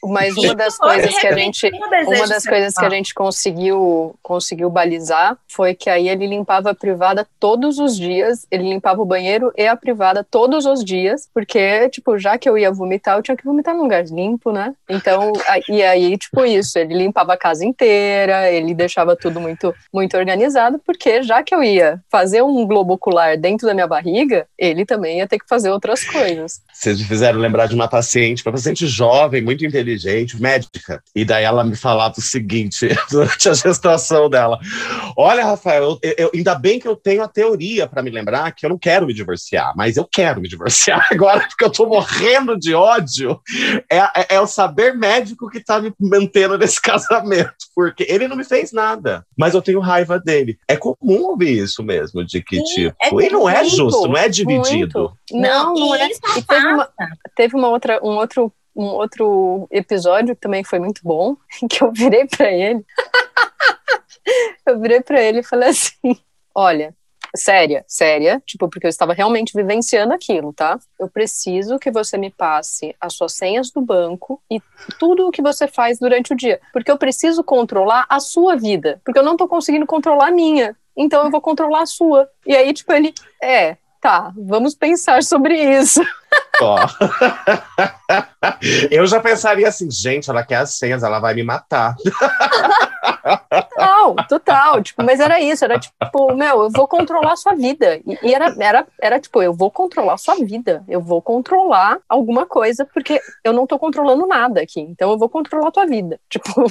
Speaker 2: Mas uma das coisas que a gente, uma das coisas que a gente conseguiu, conseguiu balizar foi que aí ele limpava a privada todos os dias, ele limpava o banheiro e a privada todos os dias, porque, tipo, já que eu ia vomitar, eu tinha que vomitar num lugar limpo, né? Então, e aí, tipo, isso, ele limpava a casa inteira, ele deixava tudo muito, muito organizado, porque já que eu ia fazer um globo ocular dentro da minha barriga, ele também ia ter que fazer outras coisas.
Speaker 5: Vocês me fizeram lembrar de uma paciente, uma paciente jovem, muito inteligente, inteligente, médica. E daí ela me falava o seguinte, durante a gestação dela: Olha, Rafael, eu, eu, ainda bem que eu tenho a teoria para me lembrar que eu não quero me divorciar, mas eu quero me divorciar agora porque eu tô morrendo de ódio. É, é, é o saber médico que tá me mantendo nesse casamento, porque ele não me fez nada, mas eu tenho raiva dele. É comum ouvir isso mesmo, de que, Sim, tipo, é e não é justo, não é dividido.
Speaker 2: Muito. Não, não, não é. E teve uma, teve uma outra, um outro um outro episódio que também foi muito bom, que eu virei para ele. eu virei para ele e falei assim: "Olha, séria, séria, tipo, porque eu estava realmente vivenciando aquilo, tá? Eu preciso que você me passe as suas senhas do banco e tudo o que você faz durante o dia, porque eu preciso controlar a sua vida, porque eu não tô conseguindo controlar a minha. Então eu vou controlar a sua. E aí, tipo, ele, é, tá, vamos pensar sobre isso.
Speaker 5: Eu já pensaria assim, gente, ela quer as senhas, ela vai me matar.
Speaker 2: Total, total. Tipo, mas era isso, era tipo, meu, eu vou controlar a sua vida. E, e, era, era, era tipo, eu vou controlar a sua vida. Eu vou controlar alguma coisa, porque eu não tô controlando nada aqui. Então eu vou controlar a tua vida. Tipo.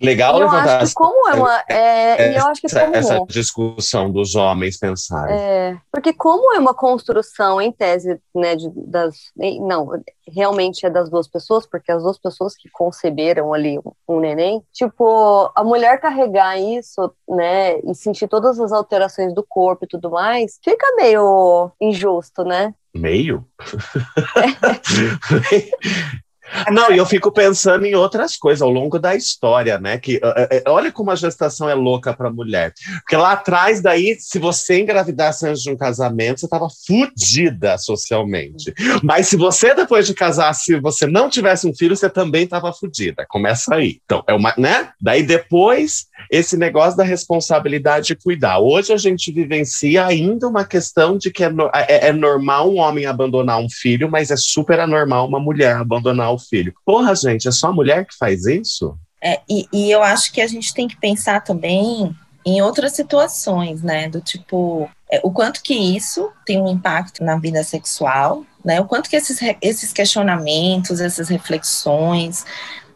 Speaker 5: Legal
Speaker 6: eu
Speaker 5: levantar
Speaker 6: acho que como é uma é, é, eu acho que como,
Speaker 5: essa discussão dos homens pensarem.
Speaker 6: É, porque como é uma construção em tese, né, de, das não, realmente é das duas pessoas, porque as duas pessoas que conceberam ali um, um neném, tipo, a mulher carregar isso, né, e sentir todas as alterações do corpo e tudo mais, fica meio injusto, né?
Speaker 5: Meio? Não, e eu fico pensando em outras coisas ao longo da história, né? Que uh, olha como a gestação é louca para mulher. Porque lá atrás, daí, se você engravidasse antes de um casamento, você estava fudida socialmente. Mas se você, depois de casar, se você não tivesse um filho, você também estava fudida. Começa aí. Então, é uma, né? Daí depois, esse negócio da responsabilidade de cuidar. Hoje a gente vivencia ainda uma questão de que é, é, é normal um homem abandonar um filho, mas é super anormal uma mulher abandonar o filho. Porra, gente, é só a mulher que faz isso?
Speaker 7: É, e, e eu acho que a gente tem que pensar também em outras situações, né? Do tipo, é, o quanto que isso tem um impacto na vida sexual, né? O quanto que esses, esses questionamentos, essas reflexões,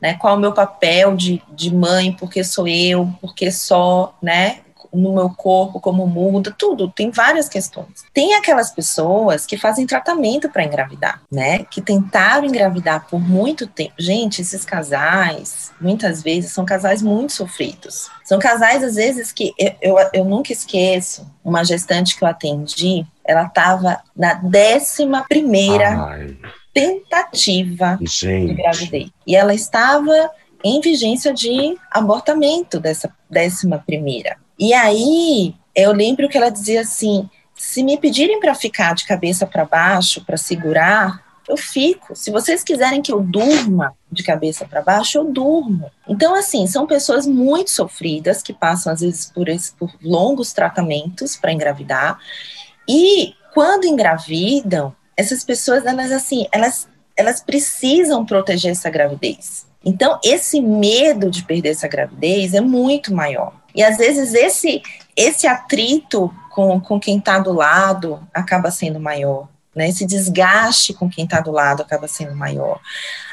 Speaker 7: né? Qual o meu papel de, de mãe, porque sou eu, porque só, né? no meu corpo, como muda, tudo. Tem várias questões. Tem aquelas pessoas que fazem tratamento para engravidar, né? Que tentaram engravidar por muito tempo. Gente, esses casais, muitas vezes, são casais muito sofridos. São casais, às vezes, que eu, eu, eu nunca esqueço uma gestante que eu atendi, ela estava na décima primeira Ai. Tentativa Gente. de gravidez. E ela estava em vigência de abortamento dessa décima primeira. E aí eu lembro que ela dizia assim: se me pedirem para ficar de cabeça para baixo, para segurar, eu fico. Se vocês quiserem que eu durma de cabeça para baixo, eu durmo. Então, assim, são pessoas muito sofridas que passam, às vezes, por, esse, por longos tratamentos para engravidar. E quando engravidam, essas pessoas, elas, assim, elas, elas precisam proteger essa gravidez. Então, esse medo de perder essa gravidez é muito maior. E às vezes esse, esse atrito com, com quem está do lado acaba sendo maior. Né, esse desgaste com quem está do lado acaba sendo maior.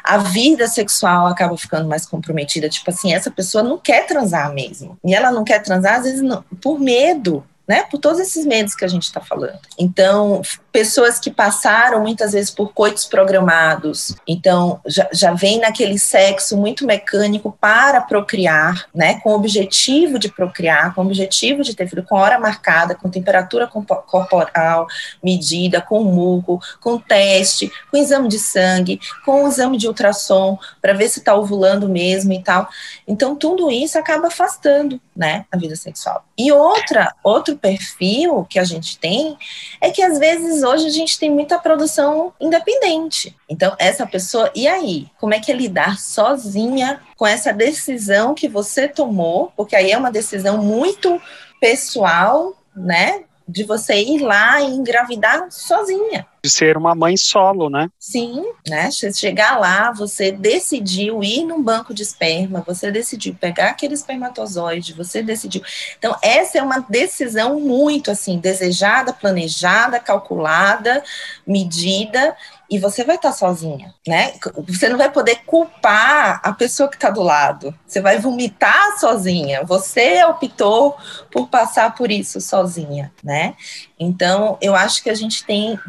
Speaker 7: A vida sexual acaba ficando mais comprometida. Tipo assim, essa pessoa não quer transar mesmo. E ela não quer transar, às vezes, não, por medo né? Por todos esses medos que a gente está falando. Então, pessoas que passaram muitas vezes por coitos programados, então já, já vem naquele sexo muito mecânico para procriar, né? Com o objetivo de procriar, com o objetivo de ter filho, com hora marcada, com temperatura corporal medida, com muco, com teste, com exame de sangue, com exame de ultrassom, para ver se está ovulando mesmo e tal. Então, tudo isso acaba afastando, né, a vida sexual. E outra, outro perfil que a gente tem é que às vezes hoje a gente tem muita produção independente. Então, essa pessoa, e aí? Como é que é lidar sozinha com essa decisão que você tomou? Porque aí é uma decisão muito pessoal, né? de você ir lá e engravidar sozinha.
Speaker 3: De ser uma mãe solo, né?
Speaker 7: Sim, né? Chegar lá, você decidiu ir num banco de esperma, você decidiu pegar aquele espermatozoide, você decidiu. Então, essa é uma decisão muito assim, desejada, planejada, calculada, medida, e você vai estar sozinha, né? Você não vai poder culpar a pessoa que está do lado. Você vai vomitar sozinha. Você optou por passar por isso sozinha, né? Então, eu acho que a gente tem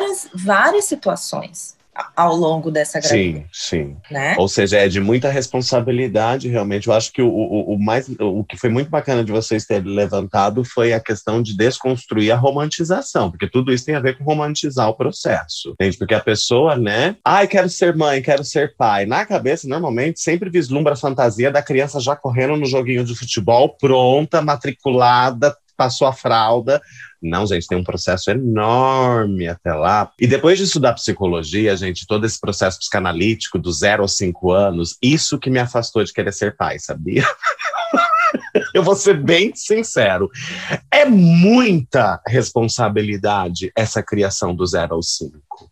Speaker 7: várias, várias situações ao longo dessa
Speaker 5: gravidez. Sim, sim. Né? Ou seja, é de muita responsabilidade, realmente. Eu acho que o, o, o, mais, o que foi muito bacana de vocês terem levantado foi a questão de desconstruir a romantização, porque tudo isso tem a ver com romantizar o processo. Entende? Porque a pessoa, né? Ai, quero ser mãe, quero ser pai. Na cabeça, normalmente, sempre vislumbra a fantasia da criança já correndo no joguinho de futebol, pronta, matriculada, passou a fralda. Não, gente, tem um processo enorme até lá. E depois de estudar psicologia, gente, todo esse processo psicanalítico do zero aos cinco anos, isso que me afastou de querer ser pai, sabia? Eu vou ser bem sincero. É muita responsabilidade essa criação do zero aos cinco.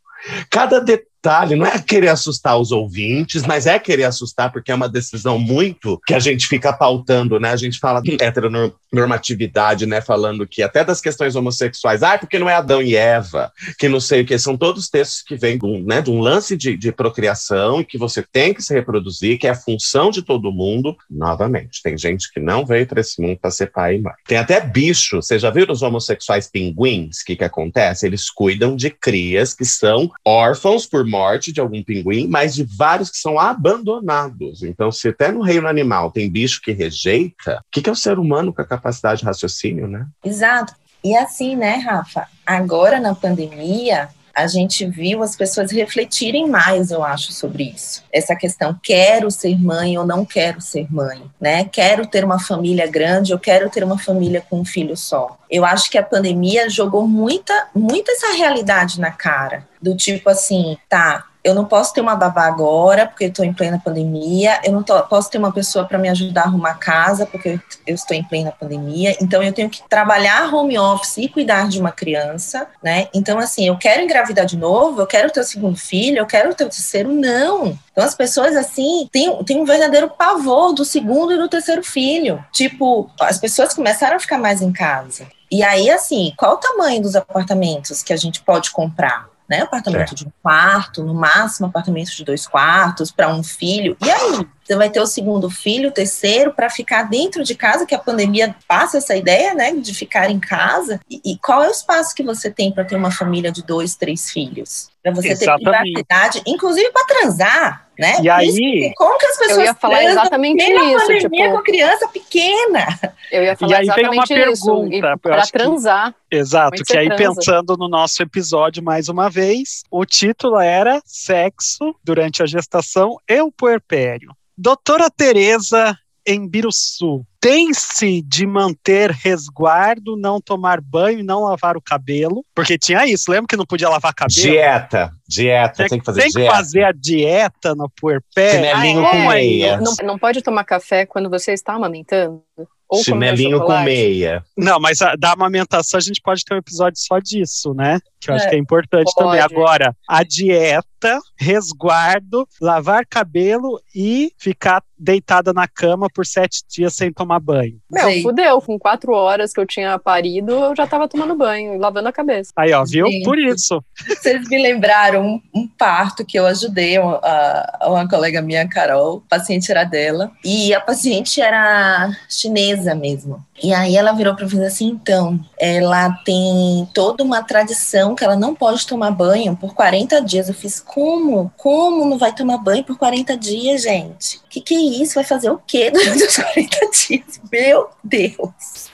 Speaker 5: Cada detalhe, não é querer assustar os ouvintes, mas é querer assustar porque é uma decisão muito que a gente fica pautando, né? A gente fala de heteronormatividade, né? Falando que até das questões homossexuais, ah, porque não é Adão e Eva, que não sei o que, são todos textos que vêm um, né, de um lance de, de procriação e que você tem que se reproduzir, que é a função de todo mundo. Novamente, tem gente que não veio para esse mundo para ser pai e mãe. Tem até bicho, você já viu os homossexuais pinguins? O que, que acontece? Eles cuidam de crias que são órfãos por morte de algum pinguim, mas de vários que são abandonados. Então, se até no reino animal tem bicho que rejeita, o que, que é o ser humano com a capacidade de raciocínio, né?
Speaker 7: Exato. E assim, né, Rafa? Agora na pandemia, a gente viu as pessoas refletirem mais, eu acho, sobre isso. Essa questão, quero ser mãe ou não quero ser mãe, né? Quero ter uma família grande ou quero ter uma família com um filho só. Eu acho que a pandemia jogou muita, muita essa realidade na cara, do tipo assim, tá, eu não posso ter uma babá agora, porque estou em plena pandemia, eu não tô, posso ter uma pessoa para me ajudar a arrumar casa, porque eu estou em plena pandemia, então eu tenho que trabalhar home office e cuidar de uma criança, né? Então, assim, eu quero engravidar de novo, eu quero ter o segundo filho, eu quero ter o terceiro, não. Então, as pessoas, assim, têm, têm um verdadeiro pavor do segundo e do terceiro filho. Tipo, as pessoas começaram a ficar mais em casa. E aí, assim, qual o tamanho dos apartamentos que a gente pode comprar? Né? Apartamento é. de um quarto, no máximo apartamento de dois quartos para um filho. E aí? Você vai ter o segundo filho, o terceiro, para ficar dentro de casa, que a pandemia passa essa ideia, né, de ficar em casa. E, e qual é o espaço que você tem para ter uma família de dois, três filhos? Para você Exatamente. ter privacidade, inclusive para transar, né?
Speaker 3: E aí,
Speaker 7: como que as pessoas
Speaker 2: eu ia falar exatamente isso,
Speaker 7: pandemia tipo, com criança pequena?
Speaker 2: Eu ia falar e aí vem uma pergunta para transar.
Speaker 3: Que, exato, que aí transa. pensando no nosso episódio mais uma vez, o título era Sexo durante a gestação e o puerpério. Doutora Tereza em Biruçu, tem-se de manter resguardo, não tomar banho e não lavar o cabelo, porque tinha isso, lembra que não podia lavar cabelo?
Speaker 5: Dieta, dieta, tem, tem que fazer
Speaker 3: tem
Speaker 5: dieta.
Speaker 3: Tem que fazer a dieta no puerpé.
Speaker 5: Chinelinho ah, é? com meia.
Speaker 2: Não, não pode tomar café quando você está amamentando?
Speaker 5: Ou Chinelinho com meia.
Speaker 3: Não, mas a, da amamentação a gente pode ter um episódio só disso, né? Que eu acho
Speaker 2: É,
Speaker 3: que é importante
Speaker 2: pode.
Speaker 3: também. Agora, a dieta, resguardo, lavar cabelo e ficar deitada na cama por sete dias sem tomar banho.
Speaker 2: Meu,
Speaker 7: Gente.
Speaker 2: fudeu. Com quatro horas que eu tinha parido, eu já tava tomando banho e lavando a cabeça.
Speaker 3: Aí, ó, viu?
Speaker 7: Gente.
Speaker 3: Por isso.
Speaker 7: Vocês me lembraram um, um parto que eu ajudei uma, a- uma colega minha, Carol. O paciente era dela. E a paciente era chinesa mesmo. E aí ela virou para mim assim: então, ela tem toda uma tradição que ela não pode tomar banho por 40 dias. Eu fiz: como? Como não vai tomar banho por 40 dias, gente? Que, que é isso? Vai fazer o quê durante os 40 dias? Meu Deus!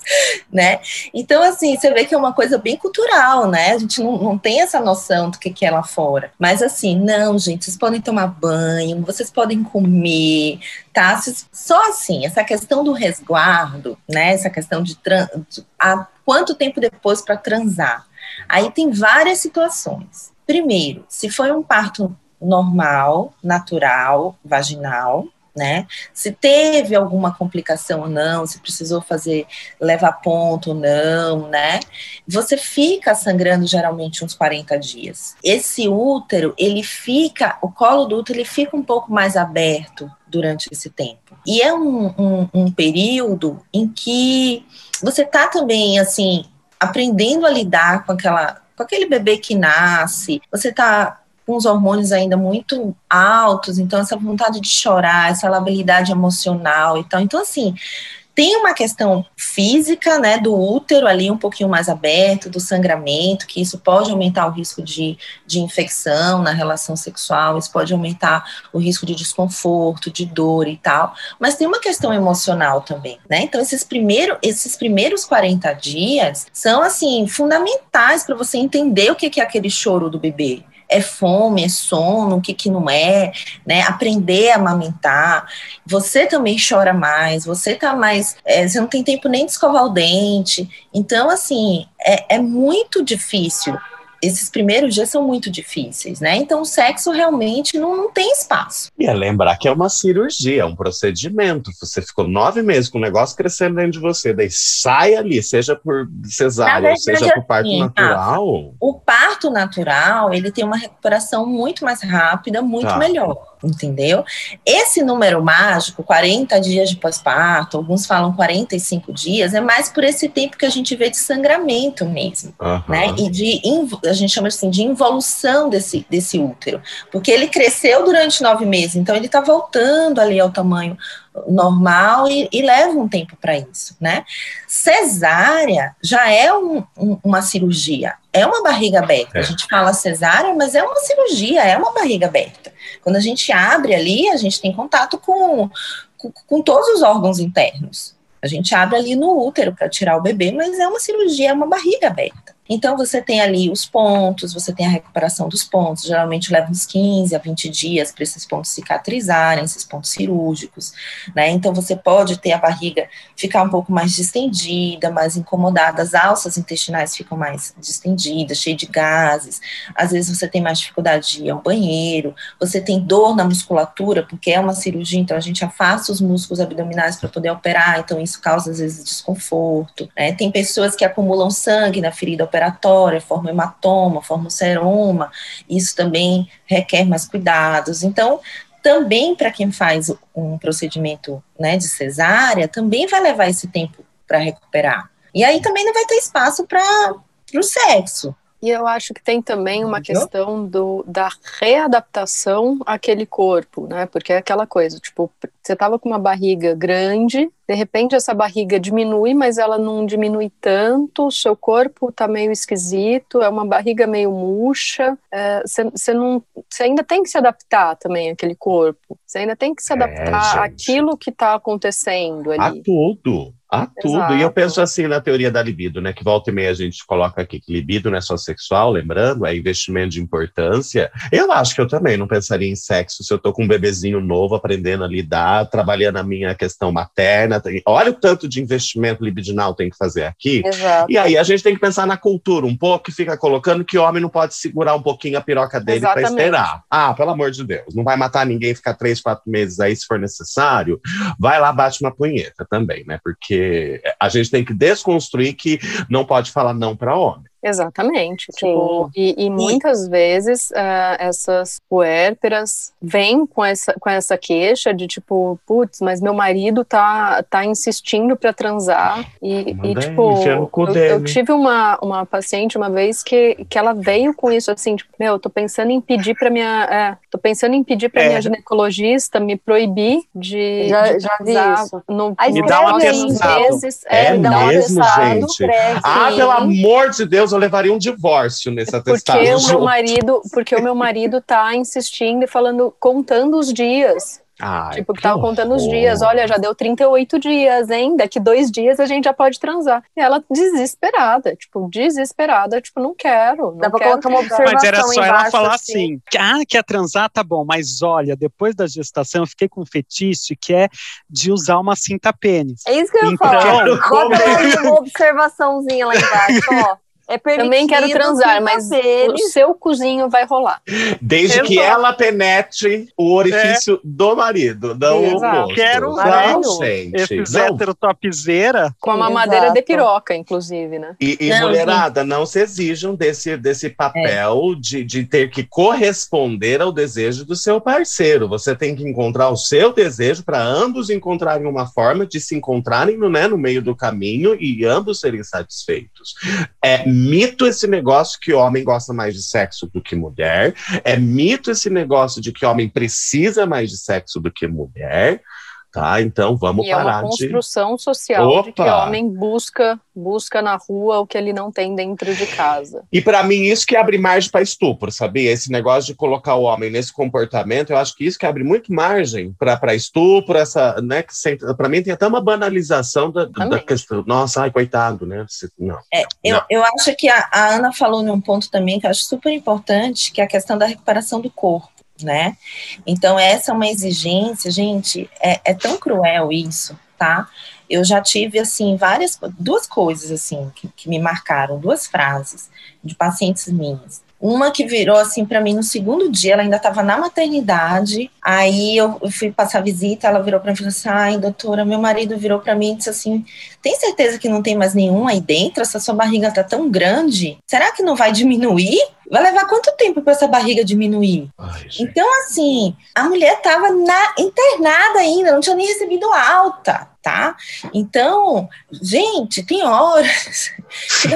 Speaker 7: Né? Então, assim, você vê que é uma coisa bem cultural, né? A gente não, não tem essa noção do que, que é lá fora. Mas, assim, não, gente, vocês podem tomar banho, vocês podem comer, tá? Só assim, essa questão do resguardo, né? Essa questão de, de há quanto tempo depois para transar. Aí tem várias situações. Primeiro, se foi um parto normal, natural, vaginal, né? Se teve alguma complicação ou não, se precisou fazer levar ponto ou não, né? Você fica sangrando geralmente uns 40 dias. Esse útero, ele fica, o colo do útero, ele fica um pouco mais aberto durante esse tempo. E é um, um, um período em que você tá também, assim, aprendendo a lidar com aquela, com aquele bebê que nasce, você tá com os hormônios ainda muito altos, então essa vontade de chorar, essa labilidade emocional e tal. Então, assim, tem uma questão física, né, do útero ali um pouquinho mais aberto, do sangramento, que isso pode aumentar o risco de, de infecção na relação sexual, isso pode aumentar o risco de desconforto, de dor e tal. Mas tem uma questão emocional também, né? Então, esses, primeiro, esses primeiros 40 dias são, assim, fundamentais para você entender o que que é aquele choro do bebê é fome, é sono, o que, que não é, né? Aprender a amamentar. Você também chora mais, você tá mais. é, você não tem tempo nem de escovar o dente. Então, assim, é, é muito difícil. Esses primeiros dias são muito difíceis, né? Então, o sexo realmente não, não tem espaço.
Speaker 5: E é lembrar que é uma cirurgia, é um procedimento. Você ficou nove meses com o negócio crescendo dentro de você, daí sai ali, seja por cesárea, ou
Speaker 7: verdade,
Speaker 5: seja por parto
Speaker 7: assim,
Speaker 5: natural.
Speaker 7: O parto natural, ele tem uma recuperação muito mais rápida, muito
Speaker 5: Tá.
Speaker 7: melhor, entendeu? Esse número mágico, 40 dias de pós-parto, alguns falam 45 dias, é mais por esse tempo que a gente vê de sangramento mesmo,
Speaker 5: Aham.
Speaker 7: né? E de, a gente chama assim, de involução desse, desse útero, porque ele cresceu durante nove meses, então ele está voltando ali ao tamanho normal e, e leva um tempo para isso, né? Cesárea já é um- um- uma cirurgia, é uma barriga aberta.
Speaker 5: É.
Speaker 7: A gente fala cesárea, mas é uma cirurgia, é uma barriga aberta. Quando a gente abre ali, a gente tem contato com, com, com todos os órgãos internos. A gente abre ali no útero para tirar o bebê, mas é uma cirurgia, é uma barriga aberta. Então você tem ali os pontos, você tem a recuperação dos pontos, geralmente leva uns 15 a 20 dias para esses pontos cicatrizarem, esses pontos cirúrgicos, né? Então você pode ter a barriga ficar um pouco mais distendida, mais incomodada, as alças intestinais ficam mais distendidas, cheias de gases. Às vezes você tem mais dificuldade de ir ao banheiro, você tem dor na musculatura, porque é uma cirurgia, então a gente afasta os músculos abdominais para poder operar, então isso causa às vezes desconforto. Né? Tem pessoas que acumulam sangue na ferida operatória, forma hematoma, forma seroma, isso também requer mais cuidados. Então, também para quem faz um procedimento né, de cesárea, também vai levar esse tempo para recuperar. E aí também não vai ter espaço para o sexo.
Speaker 2: E eu acho que tem também uma
Speaker 7: Entendeu?
Speaker 2: questão do, da readaptação àquele corpo, né? Porque é aquela coisa, tipo, você tava com uma barriga grande, de repente essa barriga diminui, mas ela não diminui tanto, o seu corpo tá meio esquisito, é uma barriga meio murcha, é, você não, você ainda tem que se adaptar também àquele corpo, você ainda tem que se
Speaker 5: É,
Speaker 2: adaptar
Speaker 5: gente.
Speaker 2: àquilo que tá acontecendo
Speaker 5: A
Speaker 2: ali.
Speaker 5: tudo. A tudo. E eu
Speaker 2: Exato.
Speaker 5: penso assim na teoria da libido, né? Que volta e meia a gente coloca aqui que libido não é só sexual, lembrando, é investimento de importância. Eu acho que eu também não pensaria em sexo se eu tô com um bebezinho novo aprendendo a lidar, trabalhando a minha questão materna. Tem- Olha o tanto de investimento libidinal tem que fazer aqui.
Speaker 2: Exato.
Speaker 5: E aí a gente tem que pensar na cultura um pouco, que fica colocando que homem não pode segurar um pouquinho a piroca dele para esperar. Ah, pelo amor de Deus, não vai matar ninguém ficar três, quatro meses aí se for necessário. Vai lá, bate uma punheta também, né? Porque a gente tem que desconstruir que não pode falar não para homem.
Speaker 2: Exatamente. Tipo, e, e, muitas vezes uh, essas puérperas vêm com essa, com essa queixa de tipo, putz, mas meu marido tá, tá insistindo para transar. E, e tipo, eu, eu, tive uma, uma paciente uma vez que, que ela veio com isso assim, tipo, meu, tô pensando em pedir para minha. É, tô pensando em pedir para é. minha ginecologista me proibir de.
Speaker 6: Já,
Speaker 2: de
Speaker 6: já vi isso.
Speaker 2: No,
Speaker 3: me dá uma
Speaker 5: Vezes, é, é mesmo, gente? Ah, pelo amor de Deus, eu levaria um divórcio nesse atestado.
Speaker 2: Porque o meu marido, porque o meu marido tá insistindo e falando, contando os dias.
Speaker 5: Ai,
Speaker 2: tipo, que tava contando os dias, olha, já deu 38 dias, hein? Daqui dois dias a gente já pode transar. E ela desesperada, tipo, desesperada, tipo, não quero. Não
Speaker 6: Dá pra
Speaker 2: quero
Speaker 6: colocar uma observação
Speaker 3: Mas era só ela falar
Speaker 6: assim.
Speaker 3: assim, ah, quer transar, tá bom, mas olha, depois da gestação eu fiquei com um fetiche que é de usar uma cinta pênis.
Speaker 6: É isso que eu ia
Speaker 3: Então,
Speaker 6: falar. Bota uma observaçãozinha lá embaixo, ó. É
Speaker 2: Também quero transar, mas o seu cozinho vai rolar.
Speaker 5: Desde que
Speaker 3: Exato.
Speaker 5: ela penetre o orifício do marido, não o
Speaker 2: Exato.
Speaker 3: Quero
Speaker 5: não, gente.
Speaker 3: Esses
Speaker 5: não.
Speaker 3: heterotopzera,
Speaker 2: Com a
Speaker 6: Exato.
Speaker 2: mamadeira de piroca, inclusive, né?
Speaker 5: E, e
Speaker 7: Não,
Speaker 5: mulherada, não se exijam desse, desse papel de, de ter que corresponder ao desejo do seu parceiro. Você tem que encontrar o seu desejo para ambos encontrarem uma forma de se encontrarem no, né, no meio do caminho e ambos serem satisfeitos. É mito esse negócio que homem gosta mais de sexo do que mulher. É mito esse negócio de que homem precisa mais de sexo do que mulher. Tá? Então vamos
Speaker 2: E é uma
Speaker 5: parar de.
Speaker 2: construção social de que
Speaker 5: Opa!
Speaker 2: homem busca busca na rua o que ele não tem dentro de casa.
Speaker 5: E para mim, isso que abre margem para estupro, sabia? Esse negócio de colocar o homem nesse comportamento, eu acho que isso que abre muito margem para estupro, essa, né? Que para mim tem até uma banalização da, da questão. Nossa, ai, coitado, né? Se- Não.
Speaker 7: É, eu,
Speaker 5: Não.
Speaker 7: eu acho que a, a Ana falou num ponto também que eu acho super importante, que é a questão da recuperação do corpo, né? Então, essa é uma exigência, gente, é, é tão cruel isso, tá? Eu já tive, assim, várias, duas coisas, assim, que, que me marcaram, duas frases de pacientes minhas. Uma que virou assim para mim no segundo dia, ela ainda estava na maternidade. Aí eu, fui passar visita, ela virou para mim e falou assim: "Ai, doutora, meu marido virou para mim e disse assim: "Tem certeza que não tem mais nenhum aí dentro? Essa sua barriga tá tão grande? Será que não vai diminuir? Vai levar quanto tempo para essa barriga diminuir?"
Speaker 5: Ai.
Speaker 7: Então, assim, a mulher estava internada ainda, não tinha nem recebido alta, tá? Então, gente, tem horas que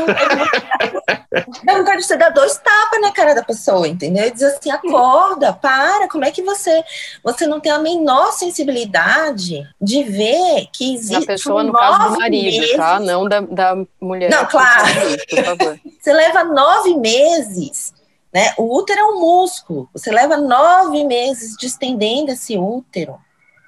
Speaker 7: dá vontade, de você dar dois tapas na cara da pessoa, entendeu? E dizer assim, acorda, para, como é que você, você não tem a menor sensibilidade de ver que existe
Speaker 2: Na pessoa, no caso do marido, tá?
Speaker 7: meses-
Speaker 2: Não da, da mulher.
Speaker 7: Não, claro. Você leva nove meses, né? O útero é um músculo. Você leva nove meses distendendo esse útero.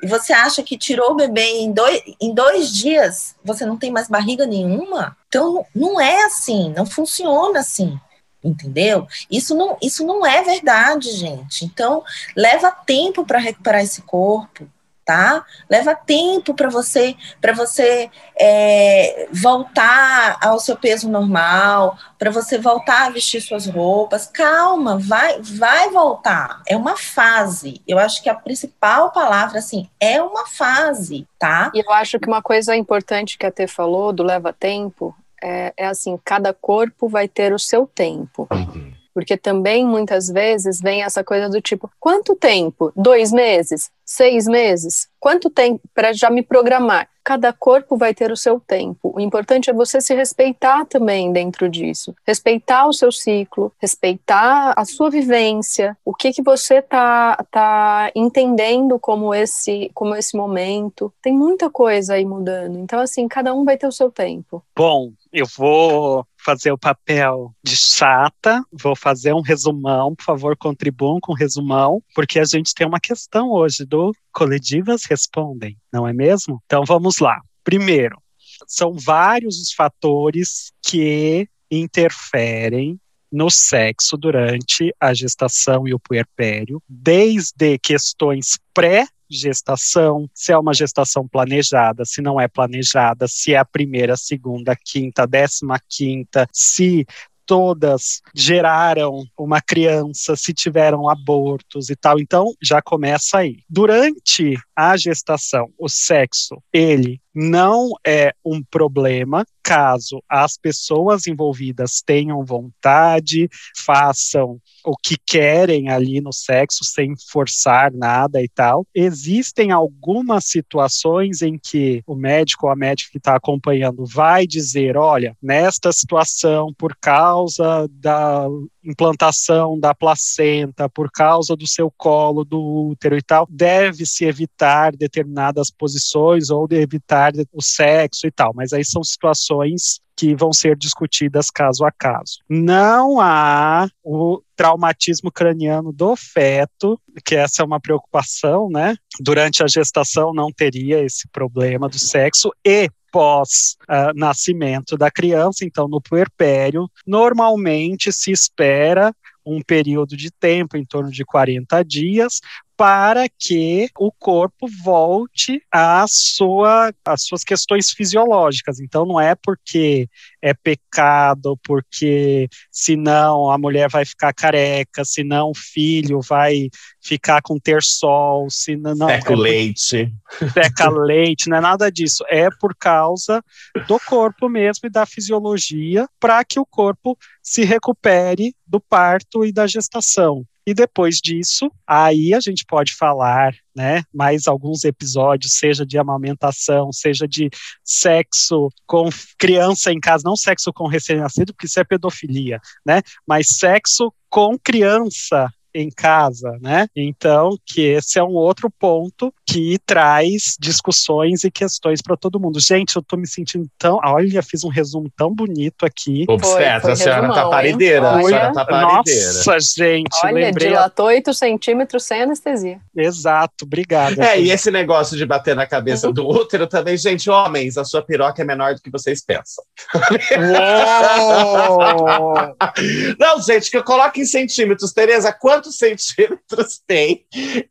Speaker 7: E você acha que tirou o bebê em dois, em dois dias, você não tem mais barriga nenhuma? Então, não é assim, não funciona assim. Entendeu? Isso não, isso não é verdade, gente. Então, leva tempo para recuperar esse corpo, tá? Leva tempo para você para você é, voltar ao seu peso normal, para você voltar a vestir suas roupas. Calma, vai vai voltar. É uma fase. Eu acho que a principal palavra assim é uma fase, tá?
Speaker 2: E eu acho que uma coisa importante que a Tê falou do leva tempo é, é assim, cada corpo vai ter o seu tempo.
Speaker 5: Uhum.
Speaker 2: Porque também muitas vezes vem essa coisa do tipo, quanto tempo? Dois meses? Seis meses? Quanto tempo para já me programar? Cada corpo vai ter o seu tempo. O importante é você se respeitar também dentro disso. Respeitar o seu ciclo, respeitar a sua vivência, o que que você tá, tá entendendo como esse, como esse momento. Tem muita coisa aí mudando. Então, assim, cada um vai ter o seu tempo.
Speaker 3: Bom, eu vou fazer o papel de chata, vou fazer um resumão, por favor, contribuam com o resumão, porque a gente tem uma questão hoje do Coletivas Respondem, não é mesmo? Então vamos lá. Primeiro, são vários os fatores que interferem no sexo durante a gestação e o puerpério, desde questões pré gestação, se é uma gestação planejada, se não é planejada, se é a primeira, segunda, quinta, décima quinta, se todas geraram uma criança, se tiveram abortos e tal. Então, já começa aí. Durante a gestação, o sexo, ele não é um problema caso as pessoas envolvidas tenham vontade, façam o que querem ali no sexo sem forçar nada e tal. Existem algumas situações em que o médico ou a médica que está acompanhando vai dizer: olha, nesta situação, por causa da implantação da placenta, por causa do seu colo, do útero e tal, deve-se evitar determinadas posições ou de evitar o sexo e tal. Mas aí são situações que vão ser discutidas caso a caso. Não há o traumatismo craniano do feto, que essa é uma preocupação, né? Durante a gestação não teria esse problema do sexo e pós uh, nascimento da criança, então no puerpério, normalmente se espera um período de tempo em torno de 40 dias para que o corpo volte à sua, às suas questões fisiológicas. Então, não é porque é pecado, porque senão a mulher vai ficar careca, senão o filho vai ficar com terçol, senão... Não,
Speaker 5: Seca é leite.
Speaker 3: Seca leite, não é nada disso. É por causa do corpo mesmo e da fisiologia, para que o corpo se recupere do parto e da gestação. E depois disso, aí a gente pode falar, né, mais alguns episódios, seja de amamentação, seja de sexo com criança em casa, não sexo com recém-nascido, porque isso é pedofilia, né, mas sexo com criança em casa, né? Então, que esse é um outro ponto que traz discussões e questões para todo mundo. Gente, eu tô me sentindo tão. Olha, fiz um resumo tão bonito aqui.
Speaker 5: Obstetra, a senhora resumão, tá parideira. A senhora tá parideira.
Speaker 3: Nossa, gente,
Speaker 2: Olha,
Speaker 3: lembrei.
Speaker 2: dilatou 8 centímetros sem anestesia.
Speaker 3: Exato, obrigado.
Speaker 5: É, e esse negócio de bater na cabeça do útero também, gente, homens, a sua piroca é menor do que vocês pensam. Não, gente, que eu coloque em centímetros. Tereza, quantos centímetros tem